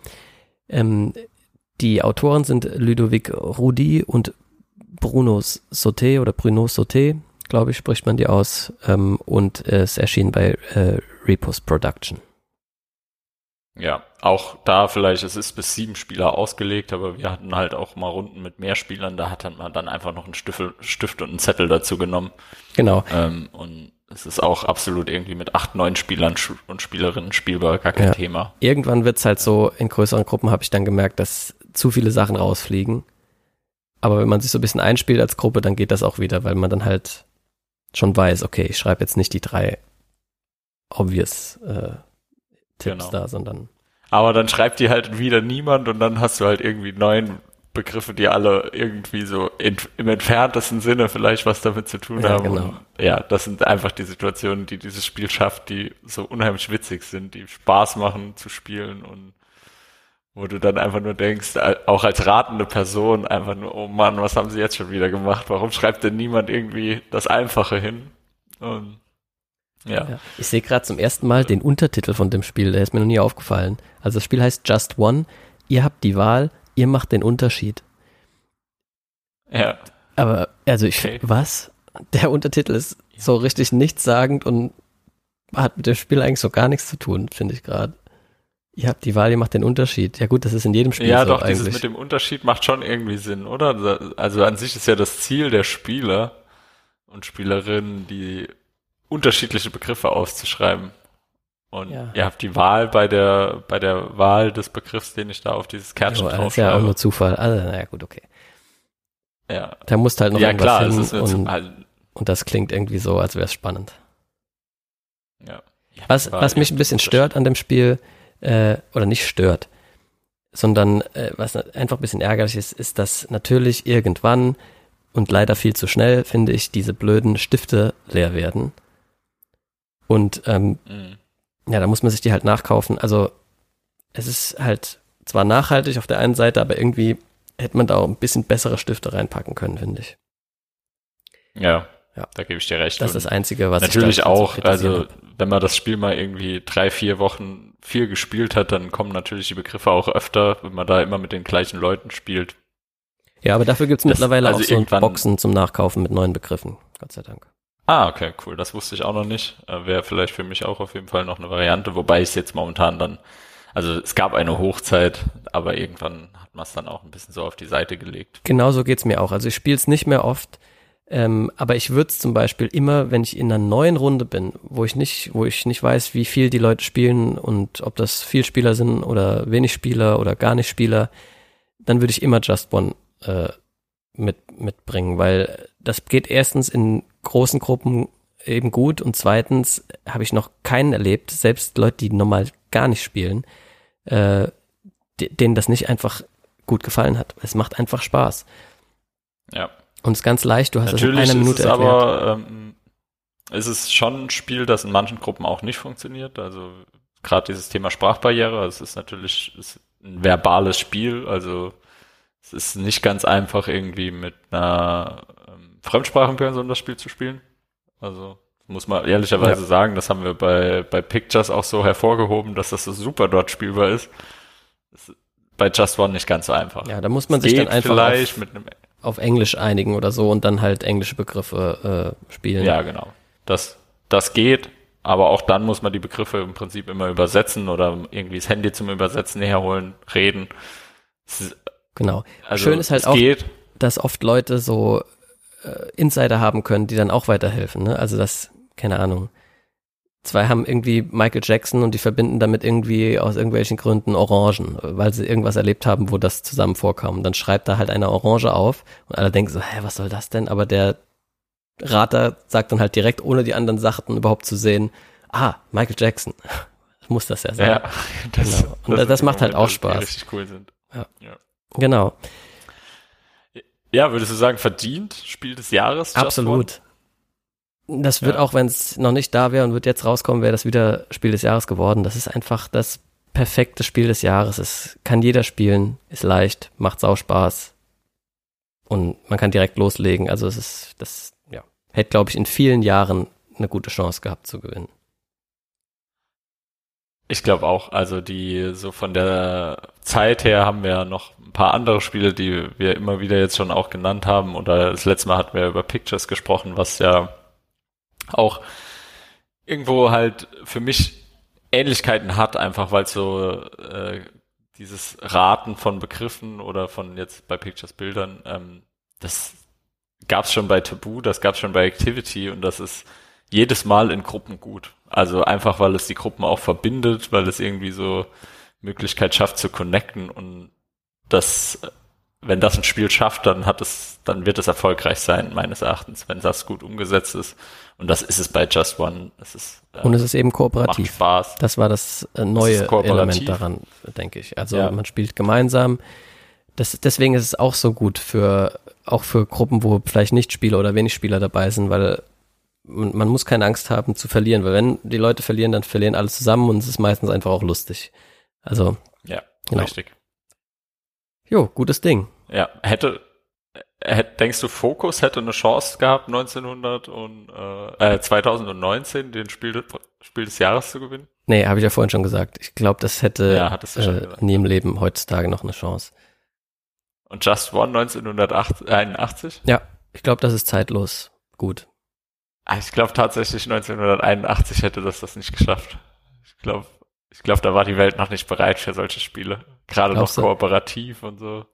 Ähm, die Autoren sind Ludovic Rudi und Bruno Sauté oder Bruno Sauté, glaube ich, spricht man die aus. Ähm, und es erschien bei äh, Repos Production. Ja, auch da vielleicht, es ist bis sieben Spieler ausgelegt, aber wir hatten halt auch mal Runden mit mehr Spielern, da hat man dann einfach noch einen Stift, Stift und einen Zettel dazu genommen. Genau. Ähm, und es ist auch absolut irgendwie mit acht, neun Spielern und Spielerinnen spielbar, gar kein ja. Thema. Irgendwann wird's halt so, in größeren Gruppen habe ich dann gemerkt, dass zu viele Sachen rausfliegen. Aber wenn man sich so ein bisschen einspielt als Gruppe, dann geht das auch wieder, weil man dann halt schon weiß, okay, ich schreibe jetzt nicht die drei obvious äh, Tipps genau. da, sondern. Aber dann schreibt die halt wieder niemand und dann hast du halt irgendwie neun Begriffe, die alle irgendwie so in, im entferntesten Sinne vielleicht was damit zu tun ja, haben. Genau. Und ja, das sind einfach die Situationen, die dieses Spiel schafft, die so unheimlich witzig sind, die Spaß machen zu spielen und wo du dann einfach nur denkst, auch als ratende Person, einfach nur, oh Mann, was haben sie jetzt schon wieder gemacht? Warum schreibt denn niemand irgendwie das Einfache hin? Und ja. ja. Ich sehe gerade zum ersten Mal den Untertitel von dem Spiel, der ist mir noch nie aufgefallen. Also das Spiel heißt Just One. Ihr habt die Wahl, ihr macht den Unterschied. Ja. Aber, also ich, okay. was? Der Untertitel ist so richtig nichtssagend und hat mit dem Spiel eigentlich so gar nichts zu tun, finde ich gerade. Ihr habt die Wahl, ihr macht den Unterschied. Ja gut, das ist in jedem Spiel ja, so doch, eigentlich. Ja, dieses mit dem Unterschied macht schon irgendwie Sinn, oder? Also an sich ist ja das Ziel der Spieler und Spielerinnen, die unterschiedliche Begriffe auszuschreiben. Und ja. ihr habt die Wahl bei der, bei der Wahl des Begriffs, den ich da auf dieses Kärtchen jo, Das ist ja auch nur Zufall. Also, naja, gut, okay. Ja. Da musst halt noch ja, irgendwas klar, hin und, halt und das klingt irgendwie so, als wäre es spannend. Ja. Was, was mich ein bisschen stört an dem Spiel, äh, oder nicht stört, sondern äh, was einfach ein bisschen ärgerlich ist, ist, dass natürlich irgendwann und leider viel zu schnell, finde ich, diese blöden Stifte leer werden. Und ähm, mhm. ja, da muss man sich die halt nachkaufen. Also es ist halt zwar nachhaltig auf der einen Seite, aber irgendwie hätte man da auch ein bisschen bessere Stifte reinpacken können, finde ich. Ja, ja, da gebe ich dir recht. Das ist das Einzige, was natürlich ich auch. So also wenn man das Spiel mal irgendwie drei, vier Wochen viel gespielt hat, dann kommen natürlich die Begriffe auch öfter, wenn man da immer mit den gleichen Leuten spielt. Ja, aber dafür gibt's mittlerweile also auch so Boxen zum Nachkaufen mit neuen Begriffen. Gott sei Dank. Ah, okay, cool. Das wusste ich auch noch nicht. Äh, Wäre vielleicht für mich auch auf jeden Fall noch eine Variante, wobei ich es jetzt momentan dann, also es gab eine Hochzeit, aber irgendwann hat man es dann auch ein bisschen so auf die Seite gelegt. Genauso geht's mir auch. Also ich spiele es nicht mehr oft, ähm, aber ich würde es zum Beispiel immer, wenn ich in einer neuen Runde bin, wo ich nicht, wo ich nicht weiß, wie viel die Leute spielen und ob das viel Spieler sind oder wenig Spieler oder gar nicht Spieler, dann würde ich immer Just One äh, mit, mitbringen, weil das geht erstens in großen Gruppen eben gut und zweitens habe ich noch keinen erlebt, selbst Leute, die normal gar nicht spielen, äh, denen das nicht einfach gut gefallen hat. Es macht einfach Spaß. Ja. Und es ist ganz leicht, du hast Natürlich das in einer Minute ist es erklärt. aber, ähm, ist es schon ein Spiel, das in manchen Gruppen auch nicht funktioniert. Also gerade dieses Thema Sprachbarriere, es ist natürlich ist ein verbales Spiel, also es ist nicht ganz einfach irgendwie mit einer ähm, Fremdsprachenperson das Spiel zu spielen. Also muss man ehrlicherweise Ja. sagen, das haben wir bei, bei Pictures auch so hervorgehoben, dass das so super dort spielbar ist. Das ist bei Just One nicht ganz so einfach. ja, da muss man sich dann geht einfach vielleicht auf, mit einem auf Englisch einigen oder so und dann halt englische Begriffe äh, spielen. Ja, genau. Das, das geht, aber auch dann muss man die Begriffe im Prinzip immer übersetzen oder irgendwie das Handy zum Übersetzen herholen, reden. Ist- Genau. Also, Schön ist halt es auch, geht. dass oft Leute so äh, Insider haben können, die dann auch weiterhelfen. Ne? Also das, keine Ahnung. Zwei haben irgendwie Michael Jackson und die verbinden damit irgendwie aus irgendwelchen Gründen Orangen, weil sie irgendwas erlebt haben, wo das zusammen vorkam. Und dann schreibt da halt eine Orange auf und alle denken so, hä, was soll das denn? Aber der Rater sagt dann halt direkt, ohne die anderen Sachen überhaupt zu sehen, ah, Michael Jackson. Muss das ja sein. Ja, das, Genau. Und das sind die macht halt auch die Spaß. richtig cool sind. Genau, Ja, würdest du sagen, verdient Spiel des Jahres? Absolut. Das wird Ja. auch, wenn es noch nicht da wäre und wird jetzt rauskommen, wäre das wieder Spiel des Jahres geworden. Das ist einfach das perfekte Spiel des Jahres. Es kann jeder spielen, ist leicht, macht sau Spaß und man kann direkt loslegen. Also es ist, das, ja, hätte, glaube ich, in vielen Jahren eine gute Chance gehabt zu gewinnen. Ich glaube auch. Also die, so von der Zeit her haben wir noch ein paar andere Spiele, die wir immer wieder jetzt schon auch genannt haben. Oder das letzte Mal hatten wir über Pictures gesprochen, was ja auch irgendwo halt für mich Ähnlichkeiten hat, einfach weil so äh, dieses Raten von Begriffen oder von jetzt bei Pictures Bildern, ähm, das gab's schon bei Taboo, das gab's schon bei Activity und das ist jedes Mal in Gruppen gut. Also einfach, weil es die Gruppen auch verbindet, weil es irgendwie so Möglichkeit schafft zu connecten und das, wenn das ein Spiel schafft, dann hat es, dann wird es erfolgreich sein, meines Erachtens, wenn das gut umgesetzt ist. Und das ist es bei Just One. Es ist, äh, Und es ist eben macht kooperativ. Spaß. Das war das äh, neue kooperativ. Element daran, denke ich. Also Ja. man spielt gemeinsam. Das, deswegen ist es auch so gut für auch für Gruppen, wo vielleicht nicht Spieler oder wenig Spieler dabei sind, weil man, man muss keine Angst haben zu verlieren, weil wenn die Leute verlieren, dann verlieren alle zusammen und es ist meistens einfach auch lustig. Also, Ja, Genau. richtig. jo, gutes Ding. Ja, hätte, äh, hätt- denkst du, Focus hätte eine Chance gehabt, 1900 und, äh, äh, 2019 den Spiel, Spiel des Jahres zu gewinnen? Nee, habe ich ja vorhin schon gesagt. Ich glaube, das hätte Ja, äh, nie im Leben heutzutage noch eine Chance. Und Just One 1981? Ja, ich glaube, das ist zeitlos gut. Ah, Ich glaube tatsächlich 1981 hätte das das nicht geschafft. Ich glaube, ich glaube, da war die Welt noch nicht bereit für solche Spiele. Gerade noch du? kooperativ und so.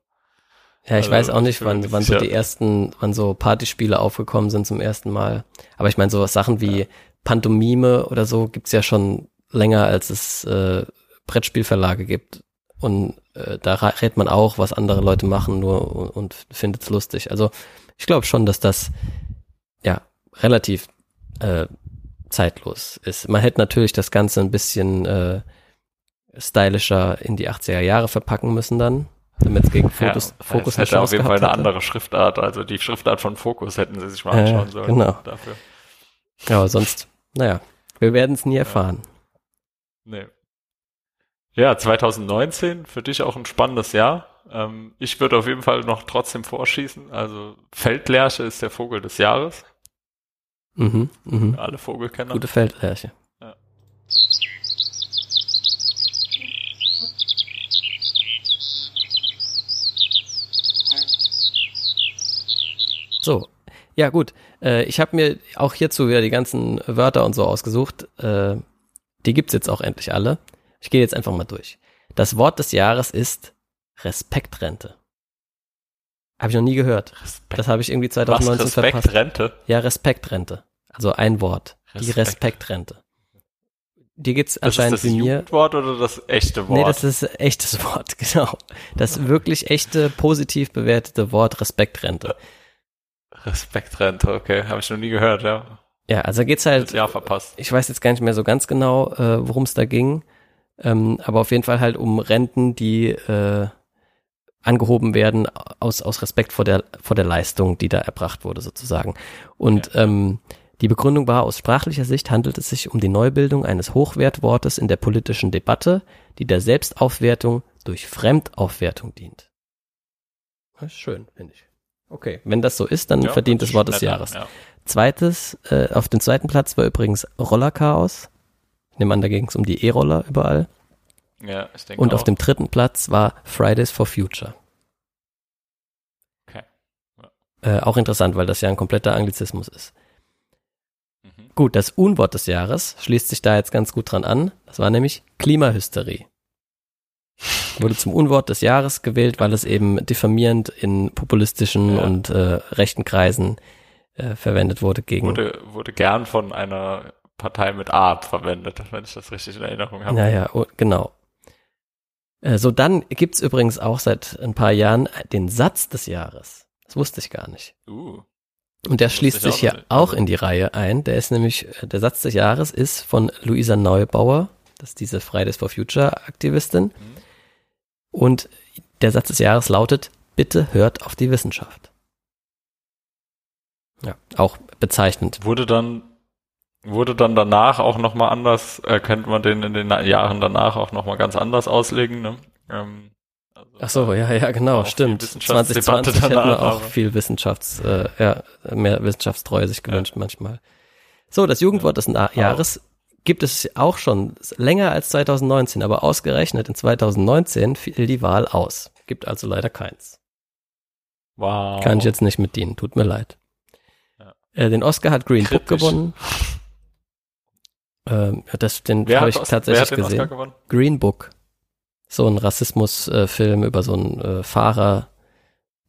Ja, ich Also, weiß auch ich nicht, wann, wann so die ersten, wann so Partyspiele aufgekommen sind zum ersten Mal. Aber ich meine, so Sachen wie Pantomime oder so gibt's ja schon länger, als es äh, Brettspielverlage gibt. Und äh, da rät man auch, was andere Leute machen, nur und, und findet's lustig. Also ich glaube schon, dass das ja relativ äh, zeitlos ist. Man hätte natürlich das Ganze ein bisschen äh, stylischer in die 80er Jahre verpacken müssen dann, damit es gegen Fokus, ja, Fokus hätte auf jeden Fall eine hätte. andere Schriftart. Also die Schriftart von Focus hätten sie sich mal Äh, anschauen sollen. genau. Dafür. Ja, aber sonst, naja, wir werden es nie erfahren. Nee. Ja, 2019 für dich auch ein spannendes Jahr. Ähm, ich würde auf jeden Fall noch trotzdem vorschießen. Also Feldlerche ist der Vogel des Jahres. Mhm, mhm. Alle Vogelkenner. Gute Feldlerche. Ja. So, ja gut. Äh, ich habe mir auch hierzu wieder die ganzen Wörter und so ausgesucht. Äh, die gibt's jetzt auch endlich alle. Ich gehe jetzt einfach mal durch. Das Wort des Jahres ist Respektrente. Habe ich noch nie gehört. Respekt. Das habe ich irgendwie Was, 2019 Respekt, verpasst. Rente? Ja, Respektrente. Also ein Wort. Die Respekt. Respektrente. Dir geht's Das ist anscheinend das wie mir. Jugendwort oder das echte Wort? Nee, das ist echtes Wort, genau. Das wirklich echte, positiv bewertete Wort Respektrente. Respektrente, okay. Habe ich noch nie gehört, ja. Ja, also geht's Das halt, Jahr verpasst. ich weiß jetzt gar nicht mehr so ganz genau, äh, worum es da ging. Ähm, aber auf jeden Fall halt um Renten, die äh, angehoben werden aus, aus Respekt vor der, vor der Leistung, die da erbracht wurde sozusagen. Und ja. ähm, die Begründung war, aus sprachlicher Sicht handelt es sich um die Neubildung eines Hochwertwortes in der politischen Debatte, die der Selbstaufwertung durch Fremdaufwertung dient. Das ist schön, finde ich. Okay, wenn das so ist, dann ja, verdient das Wort des Jahres. Ja. Zweites, äh, auf dem zweiten Platz war übrigens Rollerchaos. Ich nehme an, da ging es um die E-Roller überall. Ja, ich denke Und auch. auf dem dritten Platz war Fridays for Future. Okay. Ja. Äh, auch interessant, weil das ja ein kompletter Anglizismus ist. Mhm. Gut, das Unwort des Jahres schließt sich da jetzt ganz gut dran an. Das war nämlich Klimahysterie. Wurde zum Unwort des Jahres gewählt, weil es eben diffamierend in populistischen ja. und äh, rechten Kreisen äh, verwendet wurde gegen. Wurde, wurde gern von einer Partei mit A verwendet, wenn ich das richtig in Erinnerung habe. Naja, oh, genau. Äh, so, dann gibt's übrigens auch seit ein paar Jahren den Satz des Jahres. Das wusste ich gar nicht. Uh. Und der schließt sich hier auch in die Reihe ein. Der ist nämlich, äh, der Satz des Jahres ist von Luisa Neubauer, das ist diese Fridays for Future Aktivistin. Mhm. Und der Satz des Jahres lautet, bitte hört auf die Wissenschaft. Ja, auch bezeichnend. Wurde dann wurde dann danach auch nochmal anders, äh, könnte man den in den Jahren danach auch nochmal ganz anders auslegen, ne? Ähm, also Ach so, ja, ja, genau, stimmt. 2020 hätten wir auch viel Wissenschafts, äh, ja, mehr Wissenschaftstreue sich gewünscht ja. manchmal. So, das Jugendwort des Na Jahres gibt es auch schon länger als 2019, aber ausgerechnet in 2019 fiel die Wahl aus. Gibt also leider keins. Wow. Kann ich jetzt nicht mit dienen, tut mir leid. Ja. Äh, den Oscar hat Green. Book gewonnen. Ähm, das, den habe ich tatsächlich gesehen. Green Book. So ein Rassismusfilm äh, über so einen äh, Fahrer,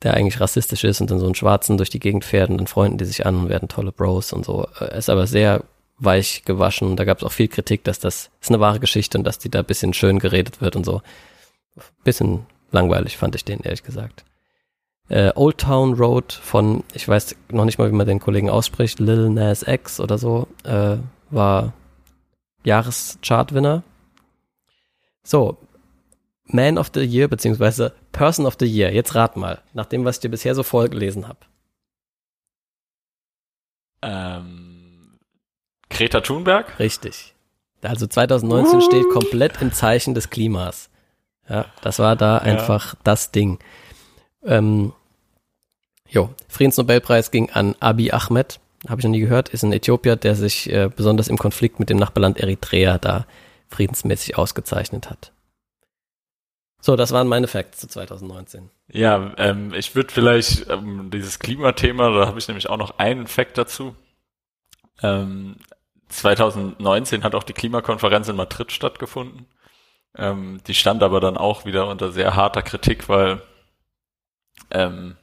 der eigentlich rassistisch ist und dann so einen Schwarzen durch die Gegend fährt und dann freunden die sich an und werden tolle Bros und so. Äh, ist aber sehr weich gewaschen. Da gab es auch viel Kritik, dass das ist eine wahre Geschichte und dass die da bisschen schön geredet wird und so. Bisschen langweilig fand ich den, ehrlich gesagt. Äh, Old Town Road von, ich weiß noch nicht mal, wie man den Kollegen ausspricht, Lil Nas X oder so, äh, war Jahreschartwinner. So, Man of the Year beziehungsweise Person of the Year. Jetzt rat mal, nach dem, was ich dir bisher so vorgelesen habe. Ähm, Greta Thunberg? Richtig. Also 2019 uh. steht komplett im Zeichen des Klimas. Ja, das war da einfach ja. das Ding. Ähm, jo, Friedensnobelpreis ging an Abiy Ahmed habe ich noch nie gehört, ist ein Äthiopier, der sich äh, besonders im Konflikt mit dem Nachbarland Eritrea da friedensmäßig ausgezeichnet hat. So, das waren meine Facts zu 2019. Ja, ähm, ich würde vielleicht ähm, dieses Klimathema, da habe ich nämlich auch noch einen Fact dazu. Ähm, 2019 hat auch die Klimakonferenz in Madrid stattgefunden. Ähm, die stand aber dann auch wieder unter sehr harter Kritik, weil ähm,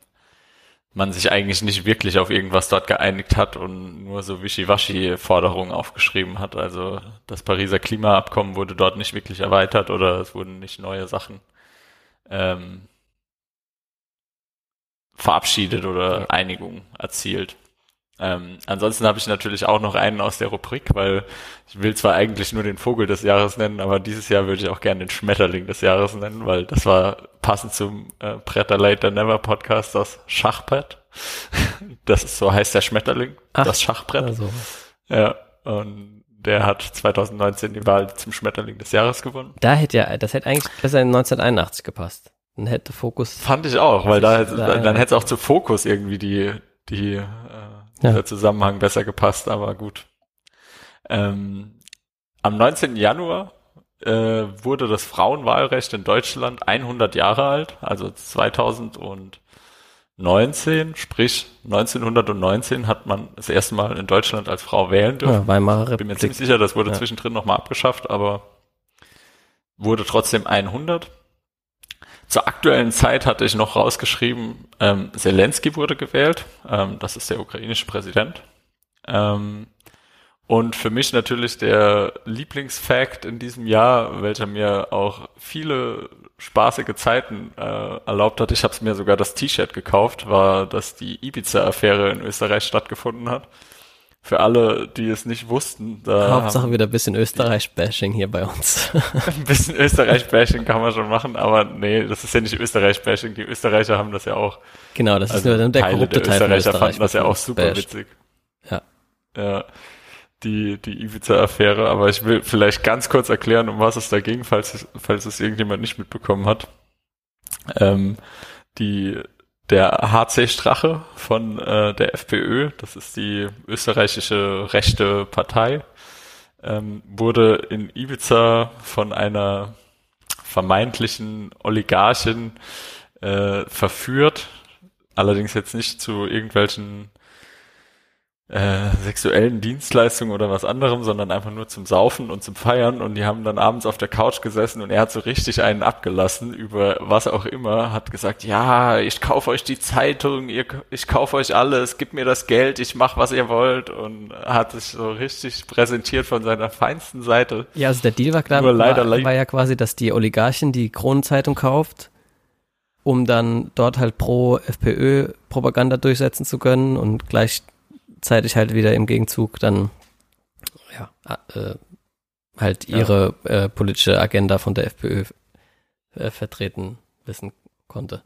man sich eigentlich nicht wirklich auf irgendwas dort geeinigt hat und nur so Wischiwaschi-Forderungen aufgeschrieben hat. Also das Pariser Klimaabkommen wurde dort nicht wirklich erweitert oder es wurden nicht neue Sachen ähm, verabschiedet oder Einigungen erzielt. Ähm, ansonsten habe ich natürlich auch noch einen aus der Rubrik, weil ich will zwar eigentlich nur den Vogel des Jahres nennen, aber dieses Jahr würde ich auch gerne den Schmetterling des Jahres nennen, weil das war passend zum äh, Bretter Later Never Podcast das Schachbrett. das ist so heißt der Schmetterling, Ach, das Schachbrett. Also. Ja, und der hat 2019 die Wahl zum Schmetterling des Jahres gewonnen. Da hätte ja, das hätte eigentlich besser in 1981 gepasst. Dann hätte Fokus. Fand ich auch, weil da, da dann hätte es auch zu Fokus irgendwie die, die äh, ja. der Zusammenhang besser gepasst, aber gut. Ähm, am 19. Januar äh, wurde das Frauenwahlrecht in Deutschland 100 Jahre alt, also 2019, sprich 1919 hat man das erste Mal in Deutschland als Frau wählen dürfen. Ja, Weimarer Republik. Bin mir ziemlich sicher, das wurde ja. zwischendrin nochmal abgeschafft, aber wurde trotzdem 100. Zur aktuellen Zeit hatte ich noch rausgeschrieben, ähm, Zelensky wurde gewählt. Ähm, das ist der ukrainische Präsident. Ähm, und für mich natürlich der Lieblingsfact in diesem Jahr, welcher mir auch viele spaßige Zeiten äh, erlaubt hat. Ich habe mir sogar das T-Shirt gekauft, war, dass die Ibiza-Affäre in Österreich stattgefunden hat. Für alle, die es nicht wussten. Da Hauptsache wieder ein bisschen Österreich-Bashing hier bei uns. ein bisschen Österreich-Bashing kann man schon machen, aber nee, das ist ja nicht Österreich-Bashing. Die Österreicher haben das ja auch. Genau, das also ist nur der korrupte der Teil Österreicher Österreich fanden das ja auch super bashed. witzig. Ja. Ja. Die, die Ibiza-Affäre, aber ich will vielleicht ganz kurz erklären, um was es da ging, falls, falls es irgendjemand nicht mitbekommen hat. Ähm, die der HC Strache von äh, der FPÖ, das ist die österreichische rechte Partei, ähm, wurde in Ibiza von einer vermeintlichen Oligarchin äh, verführt, allerdings jetzt nicht zu irgendwelchen äh, sexuellen Dienstleistungen oder was anderem, sondern einfach nur zum Saufen und zum Feiern. Und die haben dann abends auf der Couch gesessen und er hat so richtig einen abgelassen über was auch immer, hat gesagt, ja, ich kaufe euch die Zeitung, ihr, ich kaufe euch alles, gib mir das Geld, ich mach was ihr wollt. Und hat sich so richtig präsentiert von seiner feinsten Seite. Ja, also der Deal war klar, war, war ja quasi, dass die Oligarchen die Kronenzeitung kauft um dann dort halt pro FPÖ Propaganda durchsetzen zu können und gleich gleichzeitig halt wieder im Gegenzug dann ja, äh, halt ihre ja. äh, politische Agenda von der FPÖ äh, vertreten wissen konnte.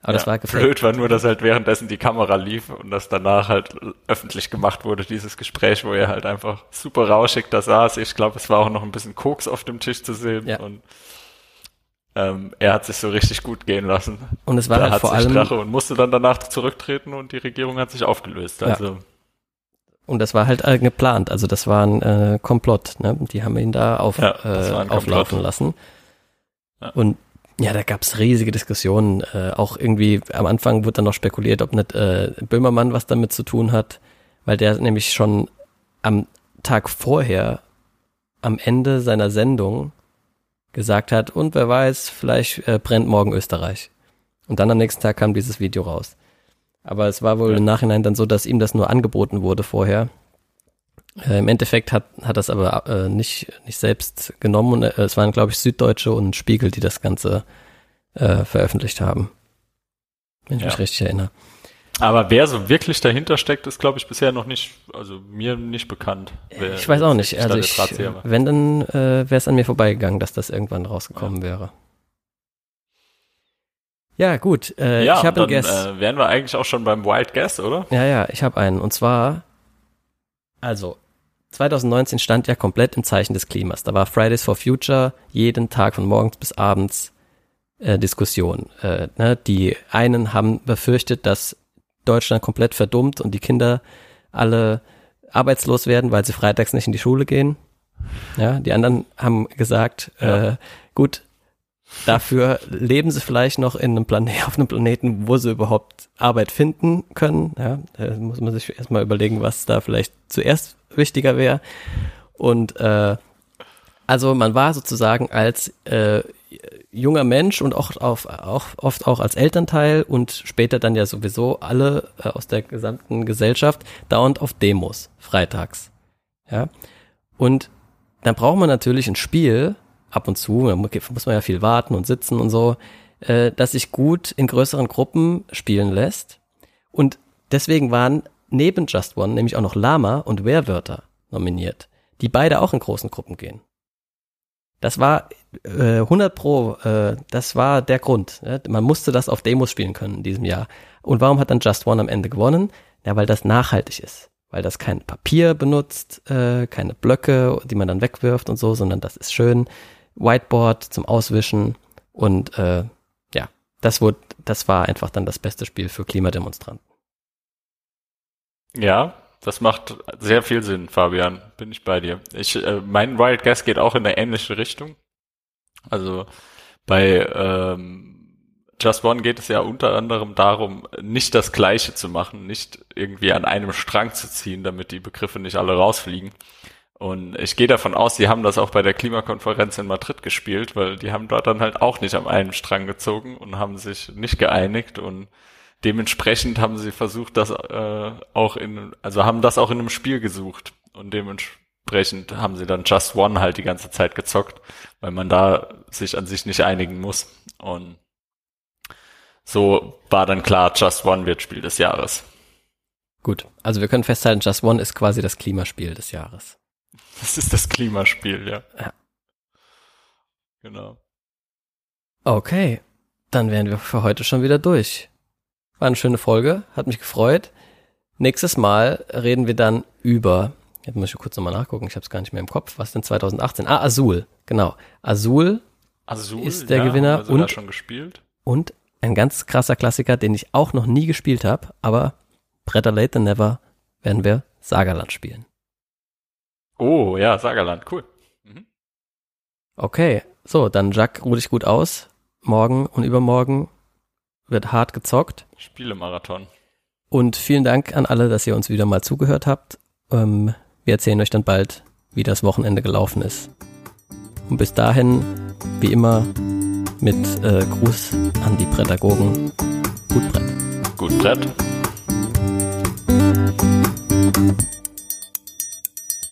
Aber ja, das war gefällt. Blöd war nur, dass halt währenddessen die Kamera lief und das danach halt öffentlich gemacht wurde, dieses Gespräch, wo er halt einfach super rauschig da saß. Ich glaube, es war auch noch ein bisschen Koks auf dem Tisch zu sehen ja. und ähm, er hat sich so richtig gut gehen lassen. Und es war da halt vor allem Drache und musste dann danach zurücktreten und die Regierung hat sich aufgelöst. Also ja. Und das war halt äh, geplant, also das war ein äh, Komplott, ne? Die haben ihn da auf, ja, äh, auflaufen lassen. Ja. Und ja, da gab's riesige Diskussionen. Äh, auch irgendwie am Anfang wurde dann noch spekuliert, ob nicht äh, Böhmermann was damit zu tun hat, weil der nämlich schon am Tag vorher, am Ende seiner Sendung, gesagt hat, und wer weiß, vielleicht äh, brennt morgen Österreich. Und dann am nächsten Tag kam dieses Video raus. Aber es war wohl ja. im Nachhinein dann so, dass ihm das nur angeboten wurde vorher. Äh, Im Endeffekt hat, hat das aber äh, nicht, nicht selbst genommen und äh, es waren, glaube ich, Süddeutsche und Spiegel, die das Ganze äh, veröffentlicht haben. Wenn ich ja. mich richtig erinnere. Aber wer so wirklich dahinter steckt, ist, glaube ich, bisher noch nicht, also mir nicht bekannt. ich weiß auch nicht. Also ich, wenn, dann äh, wäre es an mir vorbeigegangen, dass das irgendwann rausgekommen ja. wäre. Ja, gut. Äh, ja, ich habe einen Guess. Äh, wären wir eigentlich auch schon beim Wild Guess, oder? Ja, ja, ich habe einen. Und zwar, also 2019 stand ja komplett im Zeichen des Klimas. Da war Fridays for Future jeden Tag von morgens bis abends äh, Diskussion. Äh, ne? Die einen haben befürchtet, dass Deutschland komplett verdummt und die Kinder alle arbeitslos werden, weil sie freitags nicht in die Schule gehen. Ja, die anderen haben gesagt, ja. äh, gut, Dafür leben sie vielleicht noch in einem Planet, auf einem Planeten, wo sie überhaupt Arbeit finden können. Ja, da muss man sich erstmal überlegen, was da vielleicht zuerst wichtiger wäre. Und äh, also man war sozusagen als äh, junger Mensch und auch, auf, auch oft auch als Elternteil und später dann ja sowieso alle äh, aus der gesamten Gesellschaft dauernd auf Demos, freitags. Ja. Und dann braucht man natürlich ein Spiel, ab und zu, da muss man ja viel warten und sitzen und so, äh, dass sich gut in größeren Gruppen spielen lässt. Und deswegen waren neben Just One nämlich auch noch Lama und Werwörter nominiert, die beide auch in großen Gruppen gehen. Das war äh, 100 pro, äh, das war der Grund. Ja? Man musste das auf Demos spielen können in diesem Jahr. Und warum hat dann Just One am Ende gewonnen? Ja, weil das nachhaltig ist. Weil das kein Papier benutzt, äh, keine Blöcke, die man dann wegwirft und so, sondern das ist schön Whiteboard zum Auswischen und äh, ja, das wurde, das war einfach dann das beste Spiel für Klimademonstranten. Ja, das macht sehr viel Sinn, Fabian. Bin ich bei dir. Ich, äh, mein Wild Guess geht auch in eine ähnliche Richtung. Also bei ähm, Just One geht es ja unter anderem darum, nicht das Gleiche zu machen, nicht irgendwie an einem Strang zu ziehen, damit die Begriffe nicht alle rausfliegen, und ich gehe davon aus, die haben das auch bei der Klimakonferenz in Madrid gespielt, weil die haben dort dann halt auch nicht am einen Strang gezogen und haben sich nicht geeinigt und dementsprechend haben sie versucht, das äh, auch in, also haben das auch in einem Spiel gesucht und dementsprechend haben sie dann Just One halt die ganze Zeit gezockt, weil man da sich an sich nicht einigen muss und so war dann klar, Just One wird Spiel des Jahres. Gut, also wir können festhalten, Just One ist quasi das Klimaspiel des Jahres. Das ist das Klimaspiel, ja. Ja. Genau. Okay, dann wären wir für heute schon wieder durch. War eine schöne Folge, hat mich gefreut. Nächstes Mal reden wir dann über, jetzt muss ich kurz nochmal nachgucken, ich habe es gar nicht mehr im Kopf, was denn 2018? Ah, Azul, genau. Azul Azul Ist der ja, Gewinner sogar und- schon gespielt. und ein ganz krasser Klassiker, den ich auch noch nie gespielt habe, aber Better Late Than Never werden wir Sagerland spielen. Oh, ja, Sagerland, cool. Mhm. Okay, so, dann Jack, ruh dich gut aus. Morgen und übermorgen wird hart gezockt. Spielemarathon. Und vielen Dank an alle, dass ihr uns wieder mal zugehört habt. Ähm, wir erzählen euch dann bald, wie das Wochenende gelaufen ist. Und bis dahin, wie immer, mit äh, Gruß an die Pädagogen. Gut Brett. Gut, Brett.